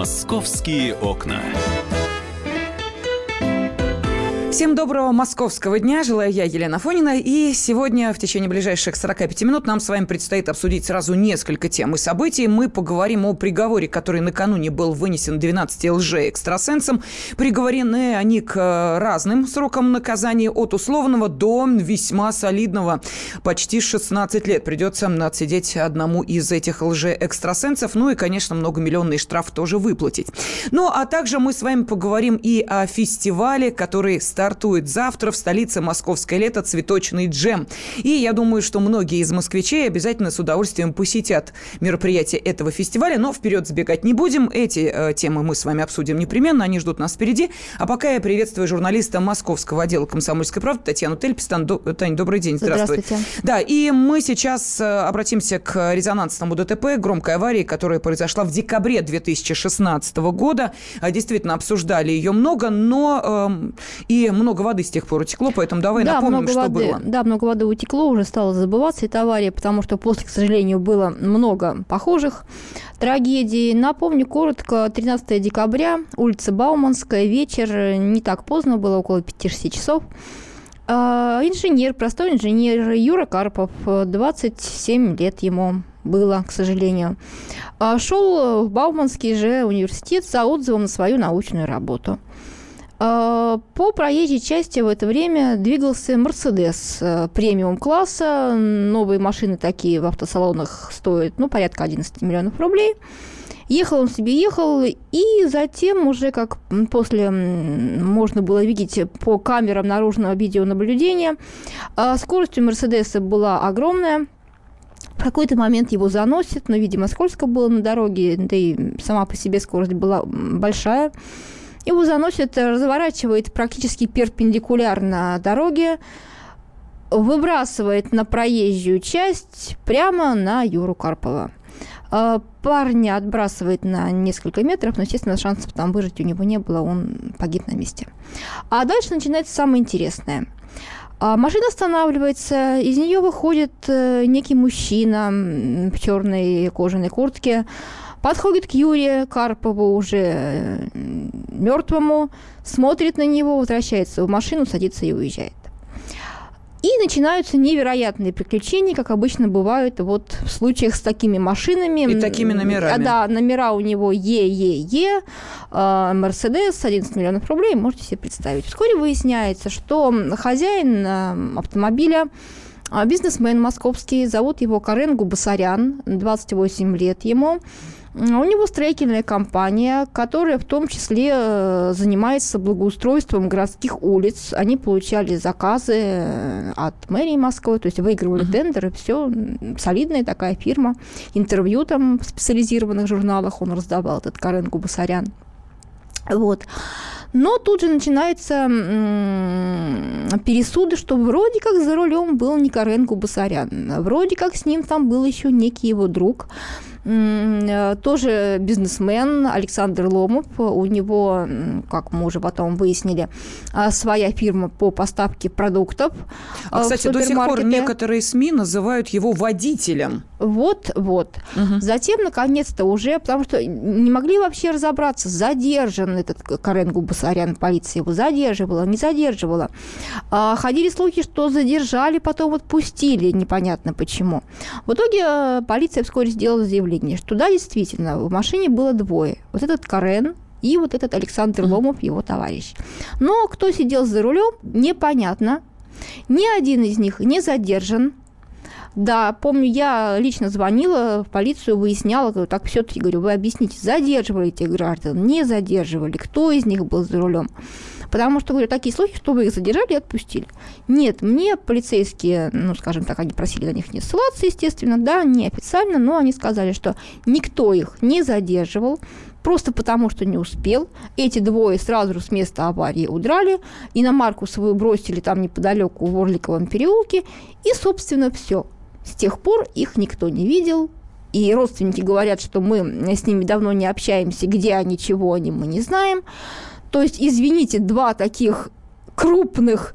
Московские окна. Всем доброго московского дня. Желаю я, Елена Фонина. И сегодня в течение ближайших 45 минут нам с вами предстоит обсудить сразу несколько тем и событий. Мы поговорим о приговоре, который накануне был вынесен 12 лже-экстрасенсам. Приговорены они к разным срокам наказания от условного до весьма солидного. Почти 16 лет придется отсидеть одному из этих лже-экстрасенсов. Ну и, конечно, многомиллионный штраф тоже выплатить. Ну, а также мы с вами поговорим и о фестивале, который стартует завтра в столице «Московское лето» цветочный джем. И я думаю, что многие из москвичей обязательно с удовольствием посетят мероприятие этого фестиваля. Но вперед сбегать не будем. Эти э, темы мы с вами обсудим непременно. Они ждут нас впереди. А пока я приветствую журналиста московского отдела «Комсомольской правды» Татьяну Тельпистан. До... Тань, добрый день. Здравствуй. Здравствуйте. Да, и мы сейчас э, обратимся к резонансному ДТП, громкой аварии, которая произошла в декабре 2016 года. А, действительно, обсуждали ее много, но э, и много воды с тех пор утекло, поэтому давай да, напомним, много что воды, было. Да, много воды утекло, уже стало забываться эта авария, потому что после, к сожалению, было много похожих трагедий. Напомню коротко, 13 декабря, улица Бауманская, вечер, не так поздно, было около 5-6 часов. А, инженер, простой инженер Юра Карпов, 27 лет ему было, к сожалению, а, шел в Бауманский же университет за отзывом на свою научную работу – по проезжей части в это время двигался Мерседес э, премиум класса. Новые машины такие в автосалонах стоят ну, порядка 11 миллионов рублей. Ехал он себе, ехал, и затем уже, как после можно было видеть по камерам наружного видеонаблюдения, а, скорость у Мерседеса была огромная. В какой-то момент его заносит, но, видимо, скользко было на дороге, да и сама по себе скорость была большая. Его заносит, разворачивает практически перпендикулярно дороге, выбрасывает на проезжую часть прямо на Юру Карпова. А, парня отбрасывает на несколько метров, но, естественно, шансов там выжить у него не было, он погиб на месте. А дальше начинается самое интересное. А, машина останавливается, из нее выходит э, некий мужчина в черной кожаной куртке, подходит к Юрию Карпову уже э, мертвому, смотрит на него, возвращается в машину, садится и уезжает. И начинаются невероятные приключения, как обычно бывают вот в случаях с такими машинами. И такими номерами. Да, номера у него ЕЕЕ, а, Мерседес, 11 миллионов рублей, можете себе представить. Вскоре выясняется, что хозяин э, автомобиля а, бизнесмен московский, зовут его Карен Губасарян, 28 лет ему. У него строительная компания, которая в том числе э, занимается благоустройством городских улиц. Они получали заказы э, от мэрии Москвы, то есть выигрывали uh-huh. тендеры, все солидная такая фирма. Интервью там в специализированных журналах он раздавал, этот Карен Губасарян. Вот. Но тут же начинаются пересуды, что вроде как за рулем был не Карен Губасарян, вроде как с ним там был еще некий его друг, Э, тоже бизнесмен Александр Ломов. У него, как мы уже потом выяснили, э, своя фирма по поставке продуктов. А, кстати, до сих пор некоторые СМИ называют его водителем. Вот, вот. Угу. Затем, наконец-то, уже, потому что не могли вообще разобраться, задержан этот Карен Губасарян, полиция его задерживала, не задерживала. А, ходили слухи, что задержали, потом отпустили, непонятно почему. В итоге э, полиция вскоре сделала заявление заявление, что да, действительно, в машине было двое. Вот этот Карен и вот этот Александр Ломов, его товарищ. Но кто сидел за рулем, непонятно. Ни один из них не задержан. Да, помню, я лично звонила в полицию, выясняла, говорю, так все-таки, говорю, вы объясните, задерживали этих граждан, не задерживали, кто из них был за рулем. Потому что, говорю, такие слухи, что вы их задержали и отпустили. Нет, мне полицейские, ну, скажем так, они просили на них не ссылаться, естественно, да, неофициально, но они сказали, что никто их не задерживал, просто потому, что не успел. Эти двое сразу с места аварии удрали, иномарку свою бросили там неподалеку в Орликовом переулке, и, собственно, все. С тех пор их никто не видел, и родственники говорят, что мы с ними давно не общаемся, где они, чего они, мы не знаем. То есть, извините, два таких крупных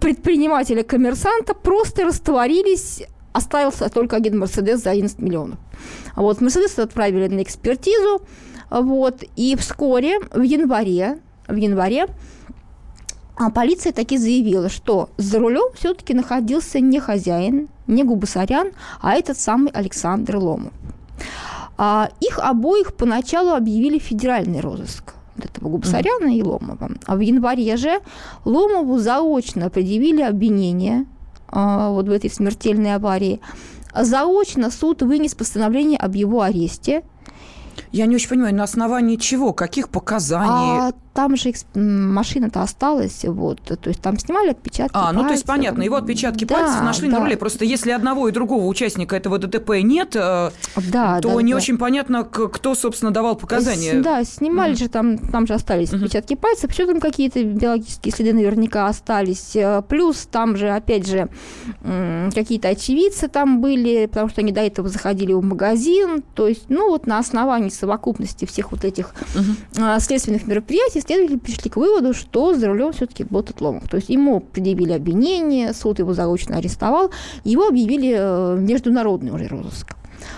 предпринимателя-коммерсанта просто растворились, остался только один Мерседес за 11 миллионов. А вот Мерседес отправили на экспертизу, Вот. И вскоре, в январе, в январе а полиция таки заявила, что за рулем все-таки находился не хозяин, не Губасарян, а этот самый Александр Ломов. А их обоих поначалу объявили федеральный розыск этого Губасаряна mm-hmm. и Ломова. А в январе же Ломову заочно предъявили обвинение а, вот в этой смертельной аварии. Заочно суд вынес постановление об его аресте. Я не очень понимаю, на основании чего, каких показаний? А там же машина-то осталась, вот, то есть там снимали отпечатки А, ну то есть понятно, его отпечатки да, пальцев нашли да. на руле, просто если одного и другого участника этого ДТП нет, э, да, то да, не да. очень понятно, кто, собственно, давал показания. Да, снимали mm. же, там, там же остались mm-hmm. отпечатки пальцев, еще там какие-то биологические следы наверняка остались, э, плюс там же, опять же, какие-то очевидцы там были, потому что они до этого заходили в магазин, то есть, ну вот на основании совокупности всех вот этих mm-hmm. следственных мероприятий следователи пришли к выводу, что за рулем все-таки был Ломов. То есть ему предъявили обвинение, суд его заочно арестовал, его объявили э, международный уже розыск.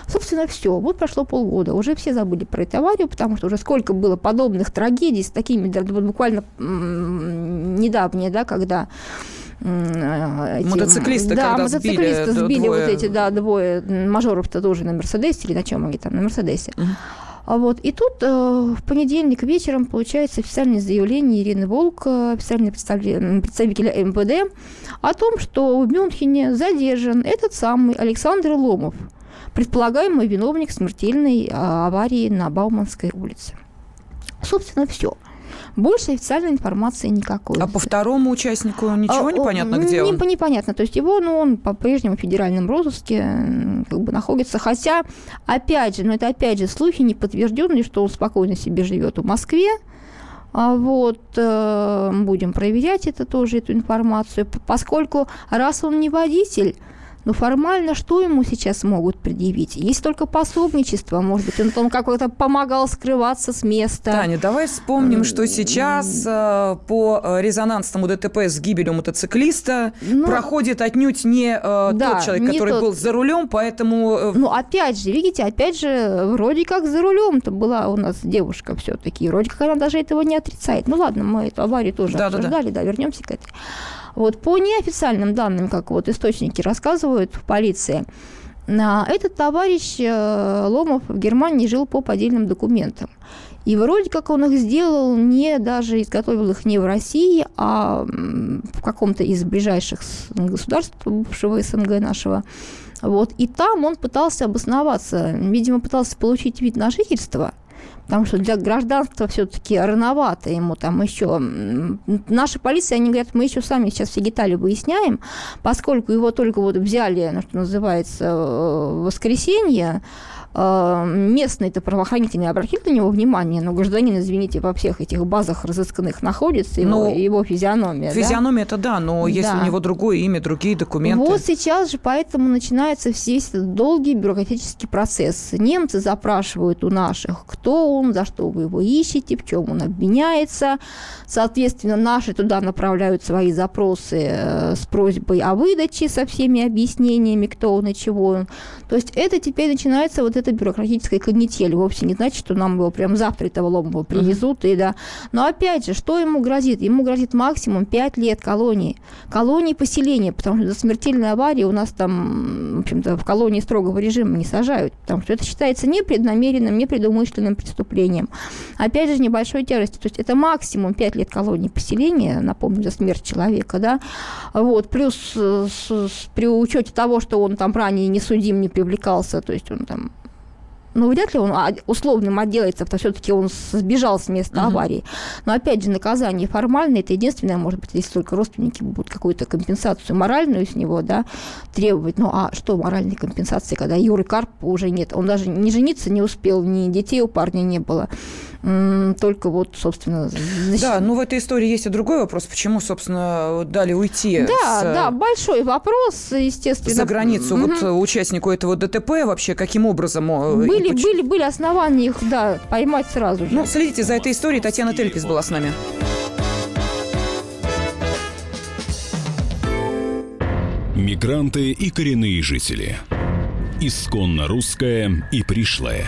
Собственно, все. Вот прошло полгода. Уже все забыли про эту аварию, потому что уже сколько было подобных трагедий с такими, да, буквально недавние, да, когда э, эти, мотоциклисты, да, когда мотоциклисты сбили, сбили двое... вот эти, да, двое мажоров-то тоже на Мерседесе или на чем они там, на Мерседесе. Uh-huh. А вот. И тут э, в понедельник вечером получается официальное заявление Ирины Волк, официальный представитель МВД, о том, что в Мюнхене задержан этот самый Александр Ломов, предполагаемый виновник смертельной а, аварии на Бауманской улице. Собственно, все. Больше официальной информации никакой. А по второму участнику ничего а, непонятно, где не, он? Непонятно. То есть его, ну, он по-прежнему в федеральном розыске как бы находится. Хотя, опять же, ну, это опять же слухи не подтвержденные, что он спокойно себе живет в Москве. А вот э, будем проверять это тоже, эту информацию, поскольку раз он не водитель, но формально что ему сейчас могут предъявить? Есть только пособничество, может быть, он, он как-то помогал скрываться с места. Таня, давай вспомним, что сейчас э, по э, резонансному ДТП с гибелью мотоциклиста ну, проходит отнюдь не э, да, тот человек, который тот. был за рулем, поэтому... Э... Ну, опять же, видите, опять же, вроде как за рулем-то была у нас девушка все-таки, вроде как она даже этого не отрицает. Ну ладно, мы эту аварию тоже да, обсуждали, да, да. да вернемся к этой. Вот по неофициальным данным, как вот источники рассказывают в полиции, а, этот товарищ э, Ломов в Германии жил по поддельным документам. И вроде как он их сделал не даже изготовил их не в России, а в каком-то из ближайших государств бывшего СНГ нашего. Вот. И там он пытался обосноваться, видимо, пытался получить вид на жительство – потому что для гражданства все-таки рановато ему там еще. Наша полиция, они говорят, мы еще сами сейчас все детали выясняем, поскольку его только вот взяли, ну, что называется, э, в воскресенье, местные-то правоохранители обратили на него внимание, но гражданин, извините, во всех этих базах разысканных находится, его, ну, его физиономия. Физиономия это да, но да. если у него другое имя, другие документы. Вот сейчас же поэтому начинается весь этот долгий бюрократический процесс. Немцы запрашивают у наших, кто он, за что вы его ищете, в чем он обвиняется. Соответственно, наши туда направляют свои запросы э, с просьбой о выдаче со всеми объяснениями, кто он и чего он. То есть это теперь начинается вот это бюрократическая канитель. Вовсе не значит, что нам его прям завтра этого Ломова привезут. Uh-huh. И, да. Но опять же, что ему грозит? Ему грозит максимум 5 лет колонии. Колонии поселения, потому что за смертельной аварии у нас там, в общем-то, в колонии строгого режима не сажают, потому что это считается непреднамеренным, непредумышленным преступлением. Опять же, небольшой тяжестью. То есть это максимум 5 лет колонии поселения, напомню, за смерть человека, да. Вот. Плюс с, с, при учете того, что он там ранее не судим, не привлекался, то есть он там ну, вряд ли он условным отделается, потому что все-таки он сбежал с места uh-huh. аварии. Но, опять же, наказание формальное, это единственное, может быть, если только родственники будут какую-то компенсацию моральную с него, да, требовать. Ну, а что моральной компенсации, когда Юры Карпа уже нет? Он даже не жениться не успел, ни детей у парня не было только вот, собственно... Защит... Да, ну в этой истории есть и другой вопрос, почему, собственно, дали уйти Да, с... да, большой вопрос, естественно. За границу угу. вот участнику этого ДТП вообще, каким образом... Э, были, почему... были, были основания их, да, поймать сразу же. Ну, следите за этой историей. Татьяна Телькис была с нами. Мигранты и коренные жители. Исконно русская и пришлая.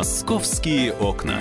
«Московские окна».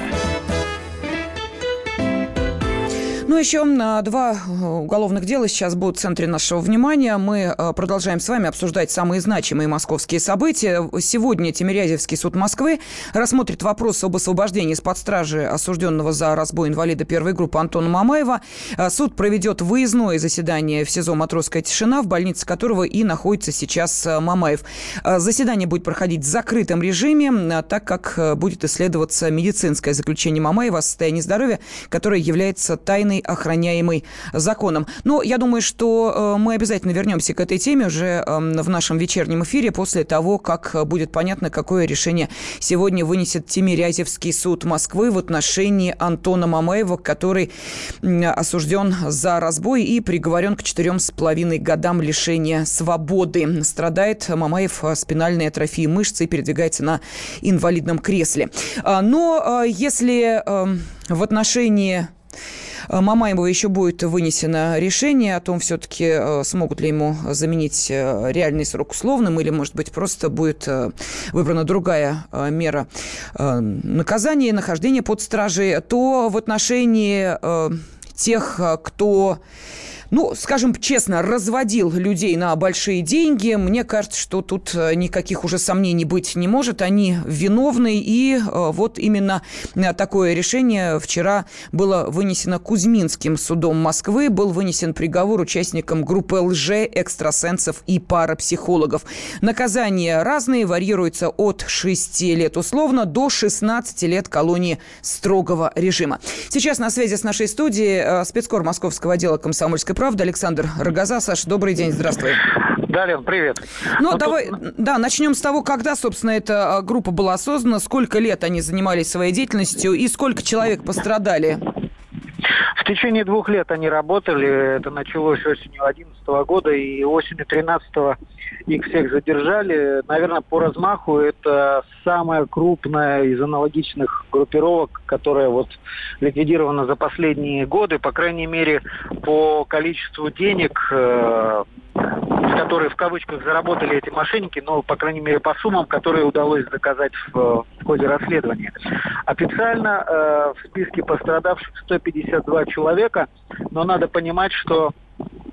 Ну, еще два э, уголовных дела сейчас будут в центре нашего внимания. Мы э, продолжаем с вами обсуждать самые значимые московские события. Сегодня Тимирязевский суд Москвы рассмотрит вопрос об освобождении из-под стражи осужденного за разбой инвалида первой группы Антона Мамаева. Э, суд проведет выездное заседание в СИЗО «Матросская тишина», в больнице которого и находится сейчас Мамаев. Заседание будет проходить в закрытом режиме, так как будет исследоваться медицинское заключение Мамаева о состоянии здоровья, которое является тайной охраняемый законом. Но я думаю, что э, мы обязательно вернемся к этой теме уже эм, в нашем вечернем эфире после того, как будет понятно, какое решение сегодня вынесет Тимирязевский суд Москвы в отношении Антона Мамаева, который осужден за разбой и приговорен к четырем с половиной годам лишения свободы. Страдает Мамаев спинальной атрофией мышц и передвигается на инвалидном кресле. А, но э, если эм, в отношении Э, Мамаева еще будет вынесено решение о том, все-таки э, смогут ли ему заменить э, реальный срок условным, или, может быть, просто будет выбрана другая мера наказания, нахождения под стражей, то в отношении тех, кто ну, скажем честно, разводил людей на большие деньги. Мне кажется, что тут э, никаких уже сомнений быть не может. Они виновны. И э, вот именно э, такое решение вчера было вынесено Кузьминским судом Москвы. Был вынесен приговор участникам группы лже-экстрасенсов и парапсихологов. Наказания разные, варьируются от 6 лет условно до 16 лет колонии строгого режима. Сейчас на связи с нашей студией спецкор московского отдела комсомольской правда. Александр Рогоза. Саш, добрый день, здравствуй. Да, Лен, привет. Ну, а давай, тут... да, начнем с того, когда, собственно, эта а, группа была создана, сколько лет они занимались своей деятельностью и сколько человек пострадали? В течение двух лет они работали. Это началось осенью 2011 года и осенью 2013 их всех задержали. Наверное, по размаху это самая крупная из аналогичных группировок, которая вот ликвидирована за последние годы, по крайней мере, по количеству денег, э, которые в кавычках заработали эти мошенники, но, по крайней мере, по суммам, которые удалось доказать в, в ходе расследования. Официально э, в списке пострадавших 152 человека, но надо понимать, что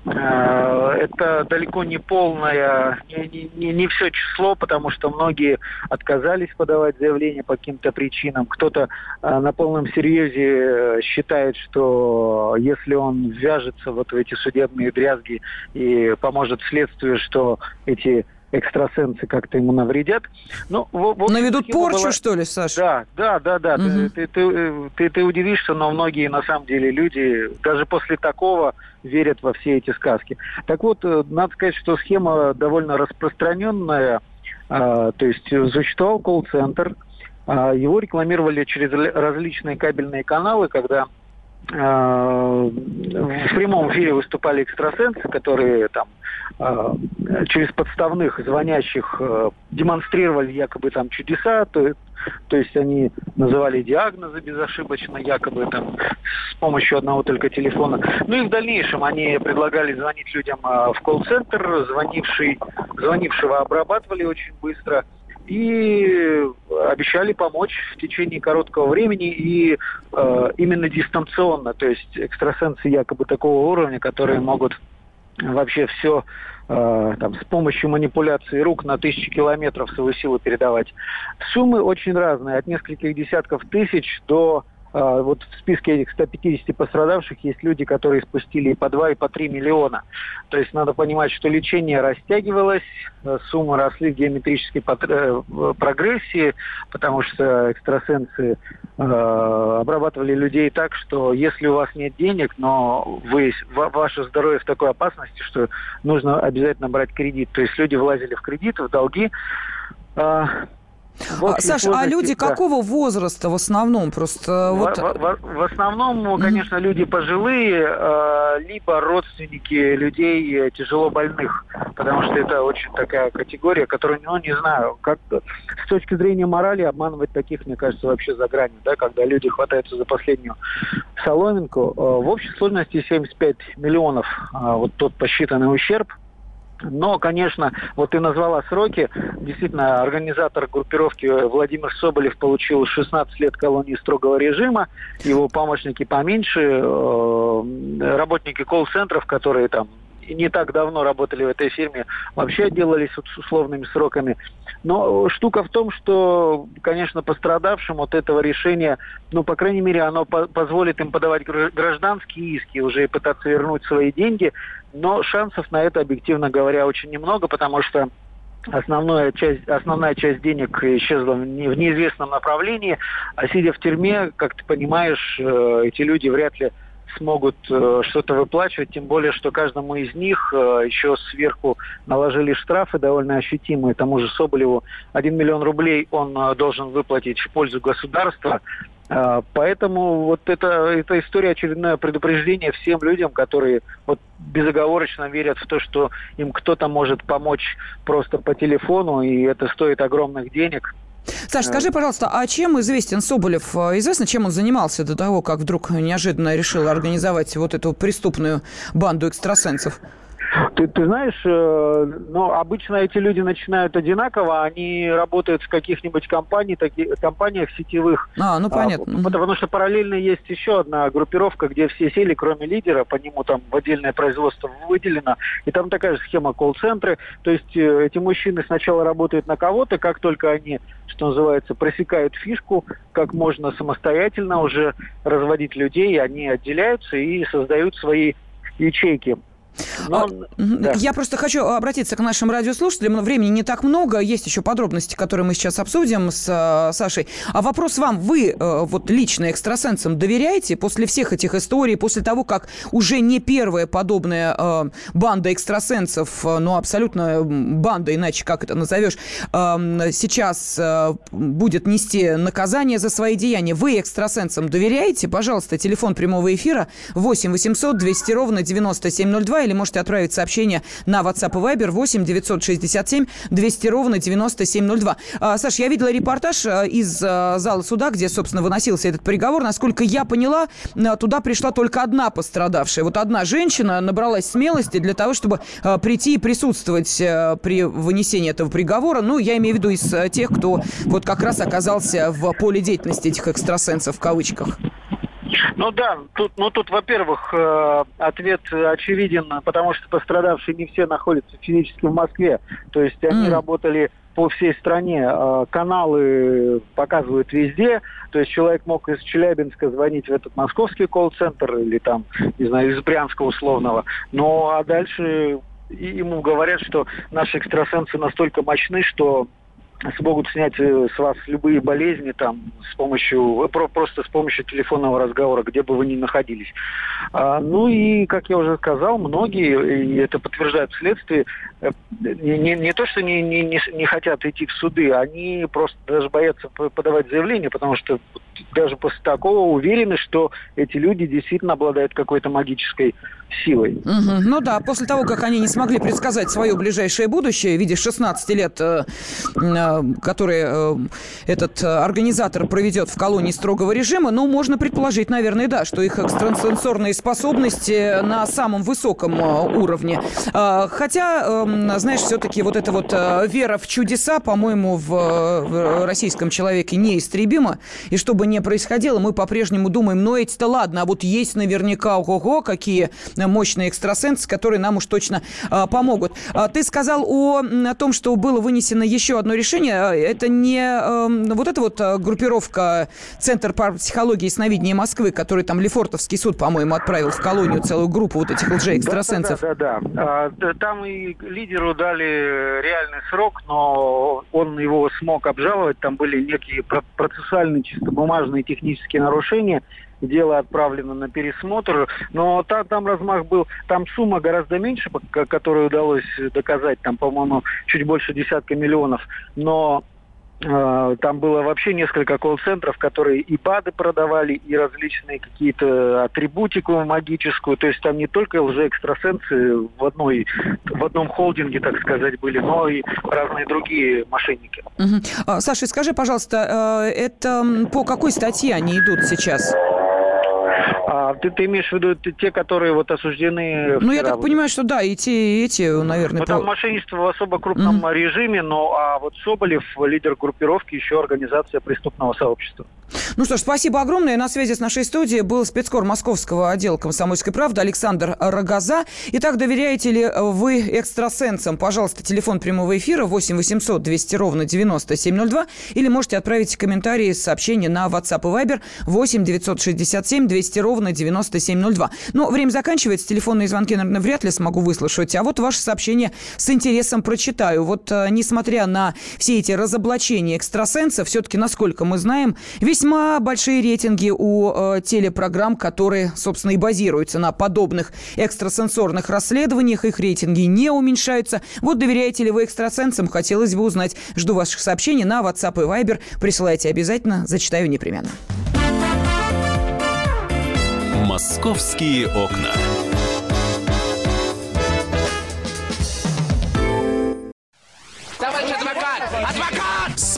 Э, это далеко не полное, не, не, не все число, потому что многие отказались подавать заявление по каким-то причинам. Кто-то э, на полном серьезе считает, что если он вяжется вот в эти судебные дрязги и поможет следствию, что эти экстрасенсы как-то ему навредят. Ну, вот, Наведут порчу, была... что ли, Саша? Да, да, да, да. Угу. Ты, ты, ты, ты, ты удивишься, но многие на самом деле люди даже после такого верят во все эти сказки. Так вот, э, надо сказать, что схема довольно распространенная. А, то есть существовал колл-центр, а, его рекламировали через различные кабельные каналы, когда а, в прямом эфире выступали экстрасенсы, которые там через подставных звонящих а, демонстрировали якобы там чудеса, то, то есть они называли диагнозы безошибочно, якобы там с помощью одного только телефона. Ну и в дальнейшем они предлагали звонить людям в колл-центр, звонивший, звонившего обрабатывали очень быстро – и обещали помочь в течение короткого времени и э, именно дистанционно, то есть экстрасенсы якобы такого уровня, которые могут вообще все э, там, с помощью манипуляции рук на тысячи километров свою силу передавать. Суммы очень разные, от нескольких десятков тысяч до вот в списке этих 150 пострадавших есть люди, которые спустили и по 2, и по 3 миллиона. То есть надо понимать, что лечение растягивалось, э, суммы росли в геометрической э, прогрессии, потому что экстрасенсы э, обрабатывали людей так, что если у вас нет денег, но вы, ваше здоровье в такой опасности, что нужно обязательно брать кредит. То есть люди влазили в кредит, в долги, а, Саша, а люди да. какого возраста в основном? Просто в, вот... в, в, в основном, конечно, mm-hmm. люди пожилые, э, либо родственники людей тяжело больных, потому что это очень такая категория, которую, ну, не знаю, как с точки зрения морали обманывать таких, мне кажется, вообще за гранью, да, когда люди хватаются за последнюю соломинку. Э, в общей сложности 75 миллионов э, вот тот посчитанный ущерб – но, конечно, вот ты назвала сроки. Действительно, организатор группировки Владимир Соболев получил 16 лет колонии строгого режима. Его помощники поменьше, э, работники колл-центров, которые там не так давно работали в этой фирме, вообще отделались вот с условными сроками. Но штука в том, что, конечно, пострадавшим от этого решения, ну, по крайней мере, оно по позволит им подавать гражданские иски, уже и пытаться вернуть свои деньги. Но шансов на это, объективно говоря, очень немного, потому что основная часть, основная часть денег исчезла в неизвестном направлении, а сидя в тюрьме, как ты понимаешь, э, эти люди вряд ли смогут э, что-то выплачивать, тем более, что каждому из них э, еще сверху наложили штрафы довольно ощутимые. Тому же Соболеву 1 миллион рублей он должен выплатить в пользу государства. А, поэтому вот это, эта история очередное предупреждение всем людям, которые вот безоговорочно верят в то, что им кто-то может помочь просто по телефону, и это стоит огромных денег. Саш, скажи, пожалуйста, а чем известен Соболев? Известно, чем он занимался до того, как вдруг неожиданно решил организовать вот эту преступную банду экстрасенсов? Ты, ты знаешь, э, ну, обычно эти люди начинают одинаково, они работают в каких-нибудь компаниях, таки, компаниях сетевых. А, ну понятно. А, потому что параллельно есть еще одна группировка, где все сели, кроме лидера, по нему там в отдельное производство выделено, и там такая же схема колл-центры. То есть э, эти мужчины сначала работают на кого-то, как только они, что называется, просекают фишку, как можно самостоятельно уже разводить людей, они отделяются и создают свои ячейки. Но, а, да. Я просто хочу обратиться к нашим радиослушателям. Времени не так много. Есть еще подробности, которые мы сейчас обсудим с э, Сашей. А вопрос вам. Вы э, вот лично экстрасенсам доверяете после всех этих историй, после того, как уже не первая подобная э, банда экстрасенсов, э, ну, абсолютно банда, иначе как это назовешь, э, сейчас э, будет нести наказание за свои деяния. Вы экстрасенсам доверяете? Пожалуйста, телефон прямого эфира 8 800 200 ровно 9702 или можете отправить сообщение на WhatsApp и Viber 8 967 200 ровно 9702. А, Саш, я видела репортаж а, из а, зала суда, где, собственно, выносился этот приговор. Насколько я поняла, туда пришла только одна пострадавшая. Вот одна женщина набралась смелости для того, чтобы прийти и присутствовать при вынесении этого приговора. Ну, я имею в виду из тех, кто вот как раз оказался в поле деятельности этих экстрасенсов в кавычках. Ну да, тут, ну тут, во-первых, э, ответ очевиден, потому что пострадавшие не все находятся физически в Москве. То есть они mm. работали по всей стране. Э, каналы показывают везде. То есть человек мог из Челябинска звонить в этот московский колл-центр или там, не знаю, из Брянска условного. Ну а дальше ему говорят, что наши экстрасенсы настолько мощны, что смогут снять э, с вас любые болезни там с помощью э, просто с помощью телефонного разговора, где бы вы ни находились. А, ну и, как я уже сказал, многие, и это подтверждают следствие, э, не, не, не то, что не, не, не хотят идти в суды, они просто даже боятся подавать заявление, потому что даже после такого уверены, что эти люди действительно обладают какой-то магической силой. Угу. Ну да, после того, как они не смогли предсказать свое ближайшее будущее в виде 16 лет, э, которые э, этот организатор проведет в колонии строгого режима, ну, можно предположить, наверное, да, что их экстрасенсорные способности на самом высоком уровне. Хотя, знаешь, все-таки вот эта вот вера в чудеса, по-моему, в российском человеке неистребима. И чтобы не происходило, мы по-прежнему думаем, ну, эти-то ладно, а вот есть наверняка, ого-го, какие мощные экстрасенсы, которые нам уж точно помогут. Ты сказал о, о том, что было вынесено еще одно решение. А, это не а, вот эта вот а, группировка Центр по психологии и сновидения Москвы, который там Лефортовский суд, по-моему, отправил в колонию целую группу вот этих лже-экстрасенсов. Да, да, да. да. Там и лидеру дали реальный срок, но он его смог обжаловать. Там были некие процессуальные, чисто бумажные технические нарушения дело отправлено на пересмотр, но та, там размах был, там сумма гораздо меньше, которую удалось доказать, там, по-моему, чуть больше десятка миллионов, но там было вообще несколько колл-центров, которые и БАДы продавали, и различные какие-то атрибутику магическую. То есть там не только лже-экстрасенсы в, одной, в одном холдинге, так сказать, были, но и разные другие мошенники. Угу. Саша, скажи, пожалуйста, э, это по какой статье они идут сейчас? А ты, ты имеешь в виду те, которые вот осуждены? Ну, я так понимаю, что да, и те, и эти, наверное. Ну, там по... мошенничество в особо крупном mm-hmm. режиме, но а вот Соболев, лидер группировки, еще организация преступного сообщества. Ну что ж, спасибо огромное. На связи с нашей студией был спецкор московского отдела «Комсомольской правды» Александр Рогоза. Итак, доверяете ли вы экстрасенсам? Пожалуйста, телефон прямого эфира 8 800 200 ровно 9702 или можете отправить комментарии, сообщения на WhatsApp и Viber 8 967 200 ровно 9702. Но время заканчивается, телефонные звонки, наверное, вряд ли смогу выслушать. А вот ваше сообщение с интересом прочитаю. Вот, э, несмотря на все эти разоблачения экстрасенсов, все-таки, насколько мы знаем, весьма большие рейтинги у э, телепрограмм, которые, собственно, и базируются на подобных экстрасенсорных расследованиях. Их рейтинги не уменьшаются. Вот доверяете ли вы экстрасенсам? Хотелось бы узнать. Жду ваших сообщений на WhatsApp и Viber. Присылайте обязательно, зачитаю непременно. Московские окна.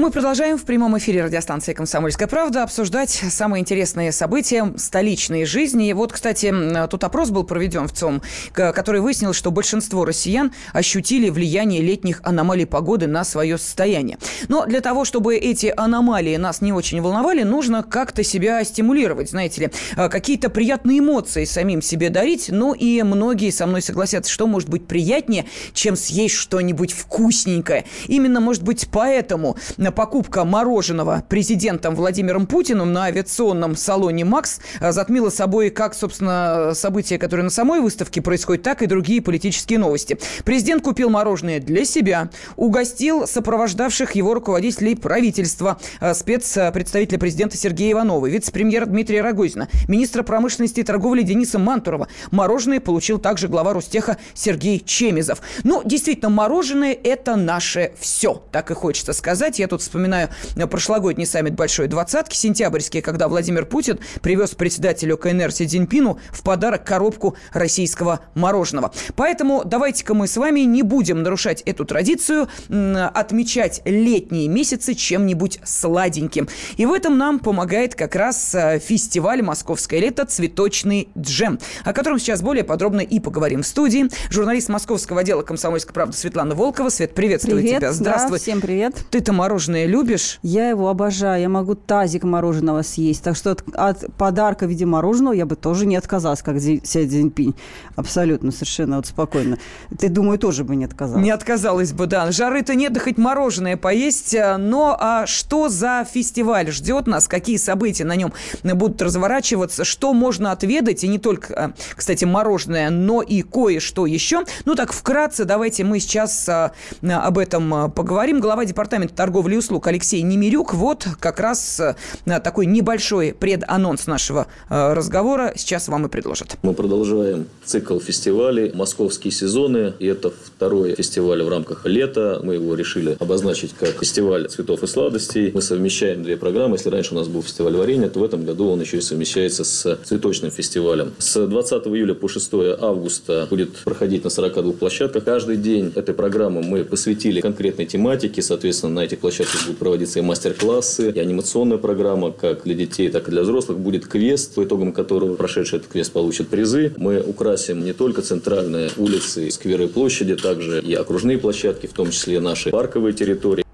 Мы продолжаем в прямом эфире радиостанции «Комсомольская правда» обсуждать самые интересные события столичной жизни. И вот, кстати, тут опрос был проведен в ЦОМ, который выяснил, что большинство россиян ощутили влияние летних аномалий погоды на свое состояние. Но для того, чтобы эти аномалии нас не очень волновали, нужно как-то себя стимулировать, знаете ли, а, какие-то приятные эмоции самим себе дарить. Ну и многие со мной согласятся, что может быть приятнее, чем съесть что-нибудь вкусненькое. Именно, может быть, поэтому покупка мороженого президентом Владимиром Путиным на авиационном салоне «Макс» затмила собой как, собственно, события, которые на самой выставке происходят, так и другие политические новости. Президент купил мороженое для себя, угостил сопровождавших его руководителей правительства, э, спецпредставителя президента Сергея Иванова, вице-премьера Дмитрия Рогозина, министра промышленности и торговли Дениса Мантурова. Мороженое получил также глава Ростеха Сергей Чемизов. Ну, действительно, мороженое – это наше все, так и хочется сказать. Я тут вот вспоминаю э, прошлогодний саммит Большой Двадцатки, сентябрьский, когда Владимир Путин привез председателю КНР Си Цзиньпину в подарок коробку российского мороженого. Поэтому давайте-ка мы с вами не будем нарушать эту традицию, отмечать летние месяцы чем-нибудь сладеньким. И в этом нам помогает как раз э, фестиваль «Московское лето. Цветочный джем», о котором сейчас более подробно и поговорим в студии. Журналист московского отдела «Комсомольской правды» Светлана Волкова. Свет, приветствую привет, тебя. Здравствуй. Да, всем привет. Ты-то мороженое мороженое любишь? Я его обожаю. Я могу тазик мороженого съесть. Так что от, от подарка в виде мороженого я бы тоже не отказалась, как Си Цзиньпинь. Абсолютно, совершенно вот спокойно. Ты, думаю, тоже бы не отказалась. Не отказалась бы, да. Жары-то нет, да хоть мороженое поесть. Но а что за фестиваль ждет нас? Какие события на нем будут разворачиваться? Что можно отведать? И не только, а, кстати, мороженое, но и кое-что еще. Ну так, вкратце, давайте мы сейчас а, об этом поговорим. Глава департамента торговли услуг Алексей Немирюк. Вот как раз э, такой небольшой преданонс нашего э, разговора сейчас вам и предложат. Мы продолжаем цикл фестивалей «Московские сезоны». И это второй фестиваль в рамках лета. Мы его решили обозначить как фестиваль цветов и сладостей. Мы совмещаем две программы. Если раньше у нас был фестиваль варенья, то в этом году он еще и совмещается с цветочным фестивалем. С 20 июля по 6 августа будет проходить на 42 площадках. Каждый день этой программы мы посвятили конкретной тематике. Соответственно, на этих площадках Здесь будут проводиться и мастер-классы, и анимационная программа, как для детей, так и для взрослых. Будет квест, по итогам которого прошедший этот квест получит призы. Мы украсим не только центральные улицы, скверы и площади, также и окружные площадки, в том числе наши парковые территории.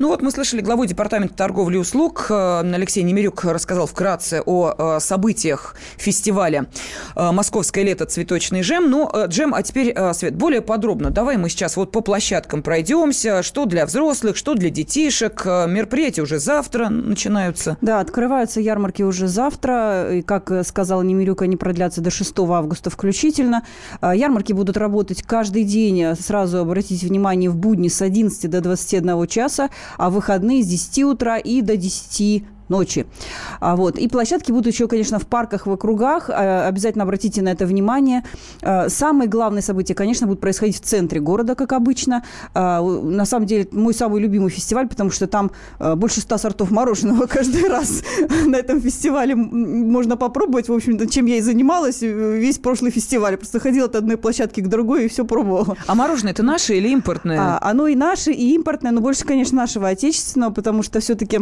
Ну вот мы слышали главу Департамента торговли и услуг. Э, Алексей Немирюк рассказал вкратце о э, событиях фестиваля э, «Московское лето. Цветочный джем». Ну, джем, а теперь, Свет, более подробно. Давай мы сейчас вот по площадкам пройдемся. Что для взрослых, что для детишек. Мероприятия уже завтра начинаются. Да, открываются ярмарки уже завтра. И, как сказал Немирюк, они продлятся до 6 августа включительно. Ярмарки будут работать каждый день. Сразу обратите внимание, в будни с 11 до 21 часа, а выходные с 10 утра и до 10 ночи. А, вот. И площадки будут еще, конечно, в парках, в округах. А, обязательно обратите на это внимание. А, самые главные события, конечно, будут происходить в центре города, как обычно. А, на самом деле, мой самый любимый фестиваль, потому что там а, больше ста сортов мороженого каждый раз на этом фестивале можно попробовать. В общем-то, чем я и занималась весь прошлый фестиваль. Просто ходила от одной площадки к другой и все пробовала. А мороженое это наше или импортное? А, оно и наше, и импортное, но больше, конечно, нашего отечественного, потому что все-таки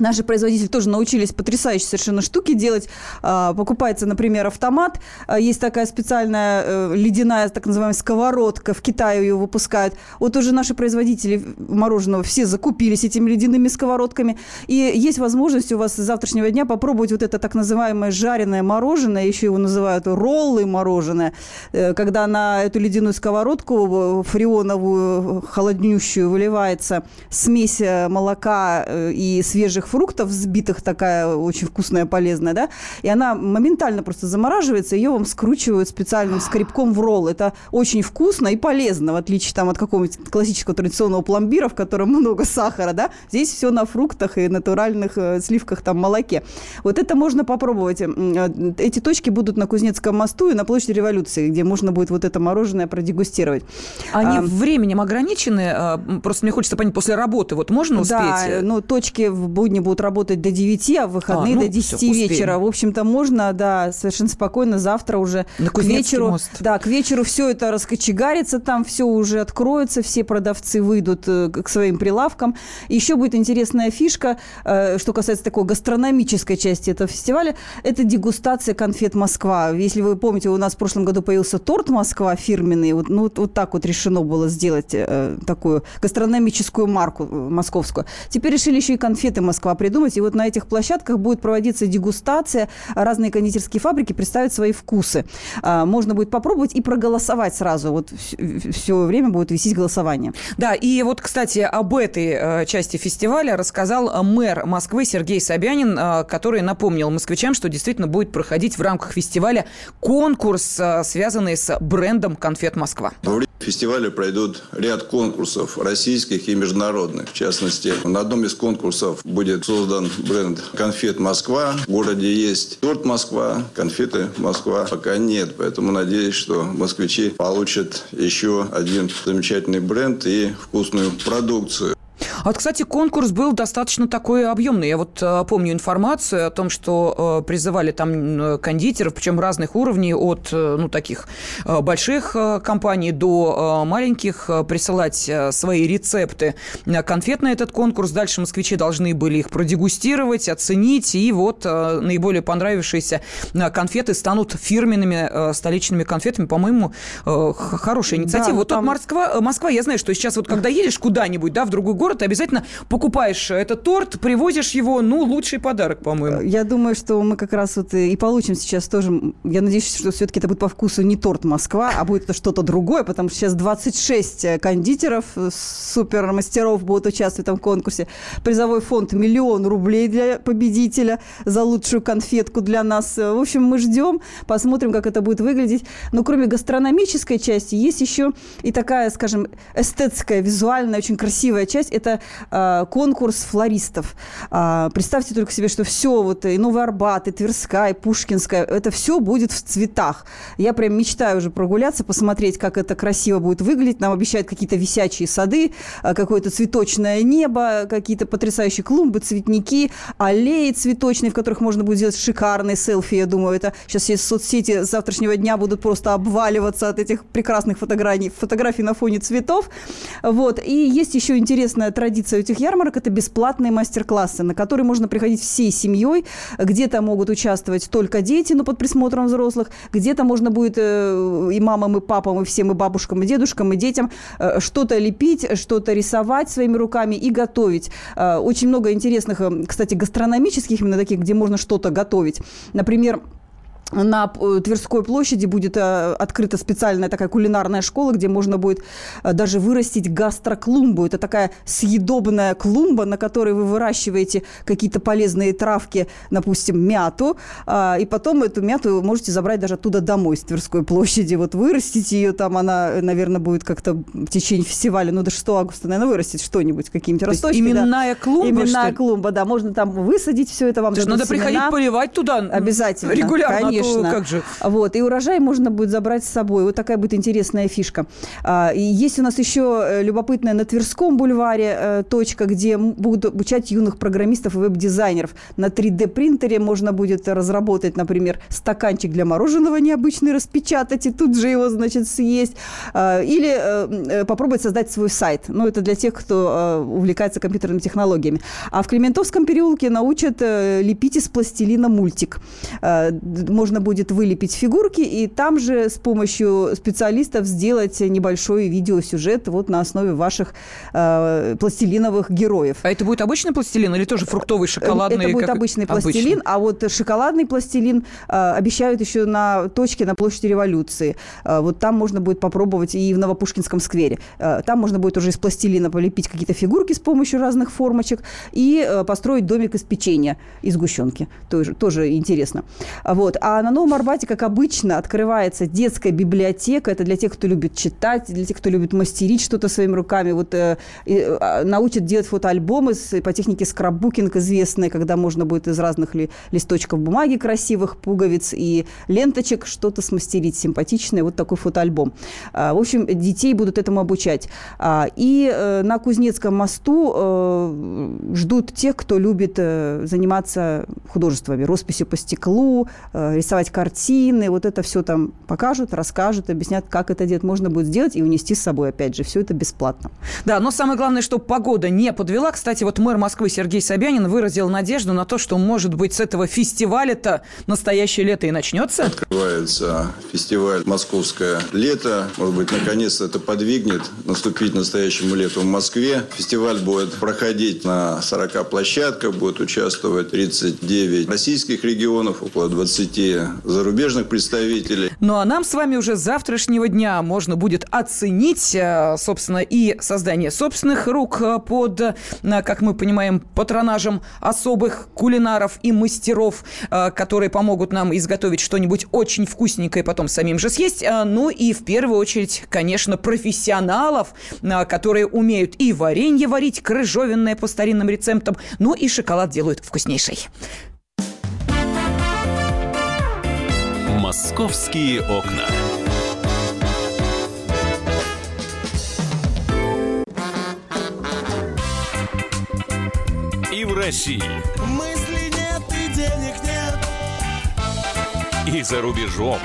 Наши производители тоже научились потрясающие совершенно штуки делать. А, покупается, например, автомат. А, есть такая специальная э, ледяная, так называемая, сковородка. В Китае ее выпускают. Вот уже наши производители мороженого все закупились этими ледяными сковородками. И есть возможность у вас с завтрашнего дня попробовать вот это так называемое жареное мороженое. Еще его называют роллы мороженое. Э, когда на эту ледяную сковородку фреоновую, холоднющую выливается смесь э, молока и свежих фруктов, взбитых такая очень вкусная, полезная, да, и она моментально просто замораживается, ее вам скручивают специальным скребком в ролл. Это очень вкусно и полезно, в отличие там от какого-нибудь классического традиционного пломбира, в котором много сахара, да, здесь все на фруктах и натуральных э, сливках, там, молоке. Вот это можно попробовать. Э, эти точки будут на Кузнецком мосту и на площади революции, где можно будет вот это мороженое продегустировать. Они а, временем ограничены? А, просто мне хочется понять, после работы вот можно успеть? Да, ну, точки в будни будут работать до 9, а в выходные а, ну, до 10 все, вечера. В общем-то, можно, да, совершенно спокойно завтра уже На к вечеру. Мост. Да, к вечеру все это раскочегарится, там все уже откроется, все продавцы выйдут э, к своим прилавкам. Еще будет интересная фишка, э, что касается такой гастрономической части этого фестиваля, это дегустация конфет Москва. Если вы помните, у нас в прошлом году появился торт Москва фирменный. Вот, ну, вот, вот так вот решено было сделать э, такую гастрономическую марку московскую. Теперь решили еще и конфеты Москва Москва придумать. И вот на этих площадках будет проводиться дегустация. Разные кондитерские фабрики представят свои вкусы. А, можно будет попробовать и проголосовать сразу. Вот все время будет висеть голосование. Да, и вот, кстати, об этой э, части фестиваля рассказал мэр Москвы Сергей Собянин, э, который напомнил москвичам, что действительно будет проходить в рамках фестиваля конкурс, э, связанный с брендом «Конфет Москва». Фестивале пройдут ряд конкурсов российских и международных. В частности, на одном из конкурсов будет создан бренд «Конфет Москва». В городе есть торт «Москва», конфеты «Москва» пока нет. Поэтому надеюсь, что москвичи получат еще один замечательный бренд и вкусную продукцию. А вот, кстати, конкурс был достаточно такой объемный. Я вот э, помню информацию о том, что э, призывали там э, кондитеров, причем разных уровней, от э, ну, таких э, больших э, компаний до э, маленьких, э, присылать э, свои рецепты конфет на этот конкурс. Дальше москвичи должны были их продегустировать, оценить, и вот э, наиболее понравившиеся э, конфеты станут фирменными э, столичными конфетами. По-моему, э, хорошая инициатива. Да, вот там... Москва, Москва, я знаю, что сейчас вот когда едешь куда-нибудь, да, в другой город, обязательно покупаешь этот торт, привозишь его, ну, лучший подарок, по-моему. Я думаю, что мы как раз вот и получим сейчас тоже, я надеюсь, что все-таки это будет по вкусу не торт Москва, а будет это что-то другое, потому что сейчас 26 э, кондитеров, э, супермастеров будут участвовать в этом конкурсе. Призовой фонд миллион рублей для победителя за лучшую конфетку для нас. В общем, мы ждем, посмотрим, как это будет выглядеть. Но кроме гастрономической части, есть еще и такая, скажем, эстетская, визуальная, очень красивая часть. Это э, конкурс флористов. Э, представьте только себе, что все, вот и Новый Арбат, и Тверская, и Пушкинская, это все будет в цветах. Я прям мечтаю уже прогуляться, посмотреть, как это красиво будет выглядеть. Нам обещают какие-то висячие сады, э, какое-то цветочное небо, какие-то потрясающие клумбы, цветники, аллеи цветочные, в которых можно будет сделать шикарные селфи. Я думаю, это сейчас все соцсети завтрашнего дня будут просто обваливаться от этих прекрасных фотографий, фотографий на фоне цветов. Вот. И есть еще интересная традиция традиция этих ярмарок – это бесплатные мастер-классы, на которые можно приходить всей семьей. Где-то могут участвовать только дети, но под присмотром взрослых. Где-то можно будет э, и мамам, и папам, и всем, и бабушкам, и дедушкам, и детям э, что-то лепить, что-то рисовать своими руками и готовить. Э, очень много интересных, кстати, гастрономических именно таких, где можно что-то готовить. Например, на э, Тверской площади будет э, открыта специальная такая кулинарная школа, где можно будет э, даже вырастить гастроклумбу. Это такая съедобная клумба, на которой вы выращиваете какие-то полезные травки, допустим, мяту, а, и потом эту мяту можете забрать даже оттуда домой, с Тверской площади. Вот вырастить ее там, она, наверное, будет как-то в течение фестиваля, ну, до 6 августа, наверное, вырастет что-нибудь, какие-нибудь росточки. Именная да. клумба, Именная клумба, да. Можно там высадить все это вам. То есть надо семена. приходить поливать туда обязательно. Регулярно. Конечно конечно. как же. Вот, и урожай можно будет забрать с собой. Вот такая будет интересная фишка. А, и есть у нас еще э, любопытная на Тверском бульваре э, точка, где будут обучать юных программистов и веб-дизайнеров. На 3D-принтере можно будет разработать, например, стаканчик для мороженого необычный, распечатать и тут же его, значит, съесть. А, или э, попробовать создать свой сайт. Ну, это для тех, кто увлекается компьютерными технологиями. А в Клементовском переулке научат лепить из пластилина мультик. Можно можно будет вылепить фигурки и там же с помощью специалистов сделать небольшой видеосюжет вот на основе ваших э, пластилиновых героев. А это будет обычный пластилин или тоже фруктовый, шоколадный? Это будет как... обычный пластилин, обычный. а вот шоколадный пластилин э, обещают еще на точке на площади революции. Э, вот там можно будет попробовать и в Новопушкинском сквере. Э, там можно будет уже из пластилина полепить какие-то фигурки с помощью разных формочек и э, построить домик из печенья, из сгущенки. Тоже, тоже интересно. Вот. А на на Новом Арбате, как обычно, открывается детская библиотека. Это для тех, кто любит читать, для тех, кто любит мастерить что-то своими руками. Вот э, э, научат делать фотоальбомы с, по технике скраббукинг известной, когда можно будет из разных ли, листочков бумаги красивых, пуговиц и ленточек что-то смастерить симпатичное. Вот такой фотоальбом. А, в общем, детей будут этому обучать. А, и э, на Кузнецком мосту э, ждут тех, кто любит э, заниматься художествами, росписью по стеклу, э, рисовать картины, вот это все там покажут, расскажут, объяснят, как это делать можно будет сделать и унести с собой, опять же, все это бесплатно. Да, но самое главное, что погода не подвела. Кстати, вот мэр Москвы Сергей Собянин выразил надежду на то, что, может быть, с этого фестиваля-то настоящее лето и начнется. Открывается фестиваль «Московское лето». Может быть, наконец-то это подвигнет наступить настоящему лету в Москве. Фестиваль будет проходить на 40 площадках, будет участвовать 39 российских регионов, около 20 зарубежных представителей. Ну а нам с вами уже с завтрашнего дня можно будет оценить, э, собственно, и создание собственных рук э, под, э, как мы понимаем, патронажем особых кулинаров и мастеров, которые помогут нам изготовить что-нибудь очень вкусненькое и потом самим же съесть. Ну и в первую очередь, конечно, профессионалов, которые умеют и варенье варить, крыжовенное по старинным рецептам, ну и шоколад делают вкуснейший. «Московские окна». И в России. Мысли нет и денег нет. И за рубежом.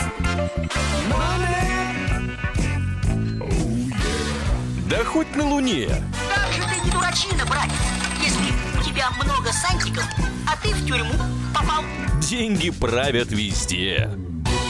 Да хоть на Луне. Как же ты не дурачина, братец, если у тебя много сантиков, а ты в тюрьму попал. Деньги правят везде.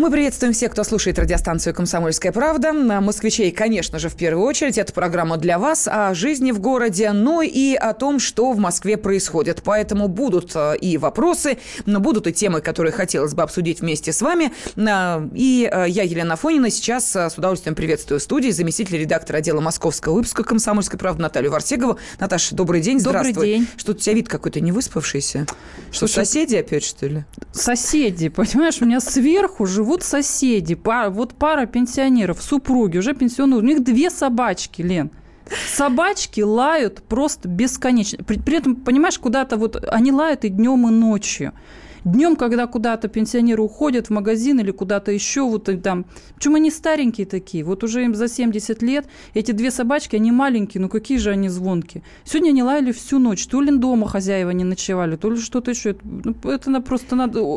Мы приветствуем всех, кто слушает радиостанцию «Комсомольская правда». Москвичей, конечно же, в первую очередь. Это программа для вас о жизни в городе, но и о том, что в Москве происходит. Поэтому будут э, и вопросы, но будут и темы, которые хотелось бы обсудить вместе с вами. Э, и э, я, Елена Фонина, сейчас с удовольствием приветствую в студии заместитель редактора отдела московского выпуска «Комсомольской правды» Наталью Варсегову. Наташа, добрый день, здравствуй. Добрый день. Что у тебя вид какой-то не выспавшийся? Что, Слушай, соседи опять, что ли? Соседи, понимаешь, у меня сверху живут живут соседи, пара, вот пара пенсионеров, супруги, уже пенсионные, у них две собачки, Лен. Собачки лают просто бесконечно. При, при этом, понимаешь, куда-то вот они лают и днем, и ночью. Днем, когда куда-то пенсионеры уходят в магазин или куда-то еще, вот там, причем они старенькие такие, вот уже им за 70 лет, эти две собачки, они маленькие, ну какие же они звонкие. Сегодня они лаяли всю ночь, то ли дома хозяева не ночевали, то ли что-то еще. Это, это просто надо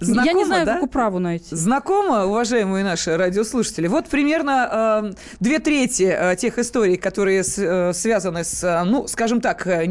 Знакомо, Я не знаю, да? как управу найти. Знакомо, уважаемые наши радиослушатели? Вот примерно э, две трети э, тех историй, которые с, э, связаны с, э, ну, скажем так, э,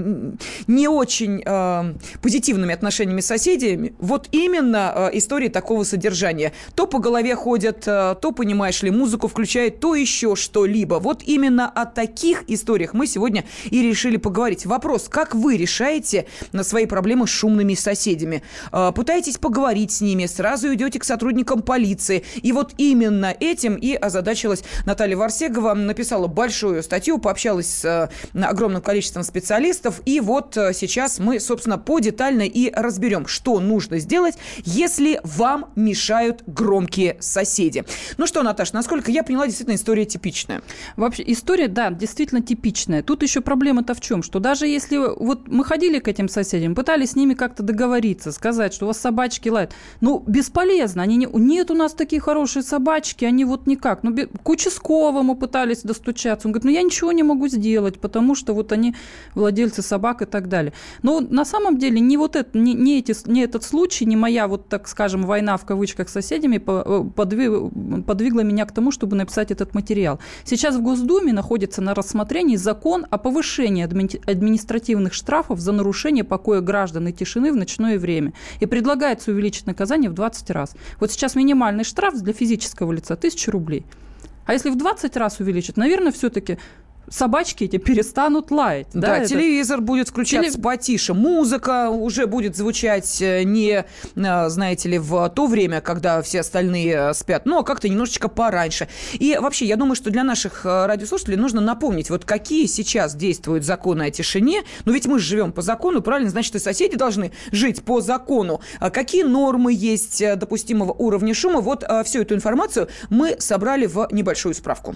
не очень э, позитивными отношениями с соседями, вот именно э, истории такого содержания. То по голове ходят, э, то, понимаешь ли, музыку включает, то еще что-либо. Вот именно о таких историях мы сегодня и решили поговорить. Вопрос, как вы решаете на свои проблемы с шумными соседями? Э, пытаетесь поговорить с ними, сразу идете к сотрудникам полиции. И вот именно этим и озадачилась Наталья Варсегова. Написала большую статью, пообщалась с э, огромным количеством специалистов. И вот э, сейчас мы, собственно, подетально и разберем, что нужно сделать, если вам мешают громкие соседи. Ну что, Наташа, насколько я поняла, действительно история типичная. Вообще, история, да, действительно типичная. Тут еще проблема-то в чем? Что даже если вот мы ходили к этим соседям, пытались с ними как-то договориться, сказать, что у вас собачки лают, ну, бесполезно. Они не... Нет у нас такие хорошие собачки, они вот никак. Ну, к участковому пытались достучаться. Он говорит, ну, я ничего не могу сделать, потому что вот они владельцы собак и так далее. Но на самом деле не вот это, не, не, эти, не этот случай, не моя вот, так скажем, война в кавычках с соседями э, подвиг, подвигла меня к тому, чтобы написать этот материал. Сейчас в Госдуме находится на рассмотрении закон о повышении административных штрафов за нарушение покоя граждан и тишины в ночное время. И предлагается увеличить наказание в 20 раз. Вот сейчас минимальный штраф для физического лица 1000 рублей. А если в 20 раз увеличить, наверное, все-таки собачки эти перестанут лаять. Да, да это... телевизор будет включаться Теле... потише, музыка уже будет звучать э, не, э, знаете ли, в то время, когда все остальные э, спят, но как-то немножечко пораньше. И вообще, я думаю, что для наших радиослушателей нужно напомнить, вот какие сейчас действуют законы о тишине. Но ведь мы же живем по закону, правильно? Значит, и соседи должны жить по закону. А какие нормы есть допустимого уровня шума? Вот всю эту информацию мы собрали в небольшую справку.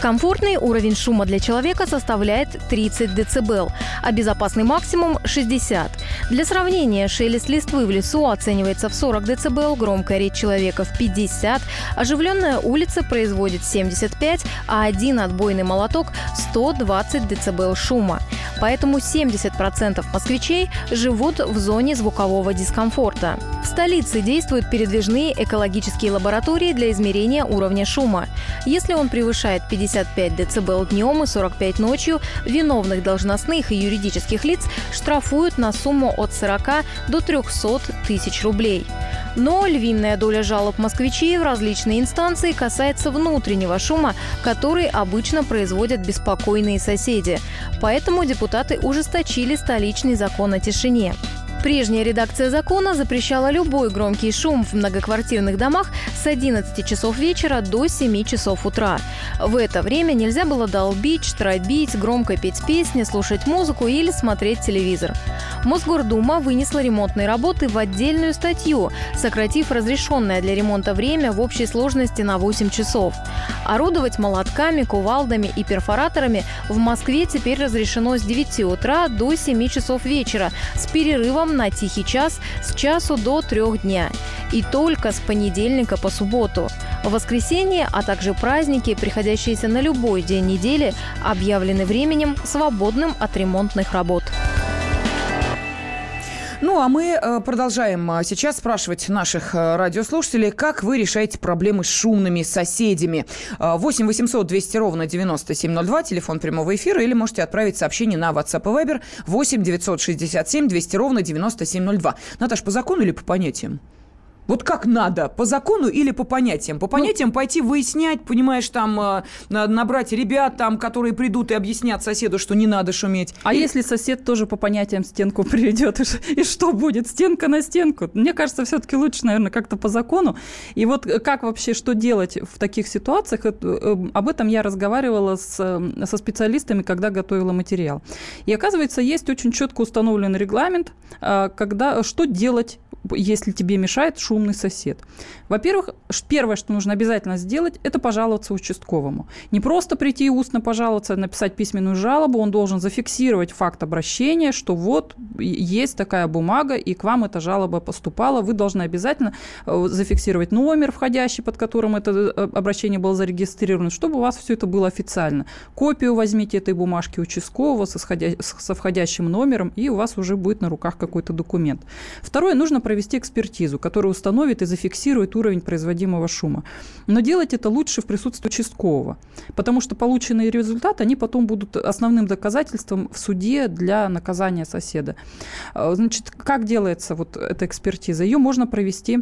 Комфортный уровень шума для человека составляет 30 дБ, а безопасный максимум – 60. Для сравнения, шелест листвы в лесу оценивается в 40 дБ, громкая речь человека в 50, оживленная улица производит 75, а один отбойный молоток – 120 дБ шума. Поэтому 70% москвичей живут в зоне звукового дискомфорта. В столице действуют передвижные экологические лаборатории для измерения уровня шума. Если он превышает 50 55 дБ днем и 45 ночью виновных должностных и юридических лиц штрафуют на сумму от 40 до 300 тысяч рублей. Но львиная доля жалоб москвичей в различные инстанции касается внутреннего шума, который обычно производят беспокойные соседи. Поэтому депутаты ужесточили столичный закон о тишине. Прежняя редакция закона запрещала любой громкий шум в многоквартирных домах с 11 часов вечера до 7 часов утра. В это время нельзя было долбить, штробить, громко петь песни, слушать музыку или смотреть телевизор. Мосгордума вынесла ремонтные работы в отдельную статью, сократив разрешенное для ремонта время в общей сложности на 8 часов. Орудовать молотками, кувалдами и перфораторами в Москве теперь разрешено с 9 утра до 7 часов вечера с перерывом перерывом на тихий час с часу до трех дня. И только с понедельника по субботу. В воскресенье, а также праздники, приходящиеся на любой день недели, объявлены временем, свободным от ремонтных работ. Ну, а мы э, продолжаем э, сейчас спрашивать наших э, радиослушателей, как вы решаете проблемы с шумными соседями. 8 800 200 ровно 9702, телефон прямого эфира, или можете отправить сообщение на WhatsApp и Viber 8 967 200 ровно 9702. Наташ, по закону или по понятиям? Вот как надо, по закону или по понятиям? По ну, понятиям пойти выяснять, понимаешь, там э, набрать ребят, там, которые придут и объяснят соседу, что не надо шуметь. А и... если сосед тоже по понятиям стенку приведет, и, и что будет? Стенка на стенку? Мне кажется, все-таки лучше, наверное, как-то по закону. И вот как вообще, что делать в таких ситуациях, э, об этом я разговаривала с, со специалистами, когда готовила материал. И оказывается, есть очень четко установленный регламент, э, когда, что делать если тебе мешает шумный сосед. Во-первых, первое, что нужно обязательно сделать, это пожаловаться участковому. Не просто прийти устно пожаловаться, написать письменную жалобу, он должен зафиксировать факт обращения, что вот есть такая бумага, и к вам эта жалоба поступала. Вы должны обязательно э, зафиксировать номер входящий, под которым это э, обращение было зарегистрировано, чтобы у вас все это было официально. Копию возьмите этой бумажки участкового со, сходя... со входящим номером, и у вас уже будет на руках какой-то документ. Второе, нужно провести экспертизу, которая установит и зафиксирует уровень производимого шума. Но делать это лучше в присутствии участкового, потому что полученные результаты, они потом будут основным доказательством в суде для наказания соседа. А, значит, как делается вот эта экспертиза? Ее можно провести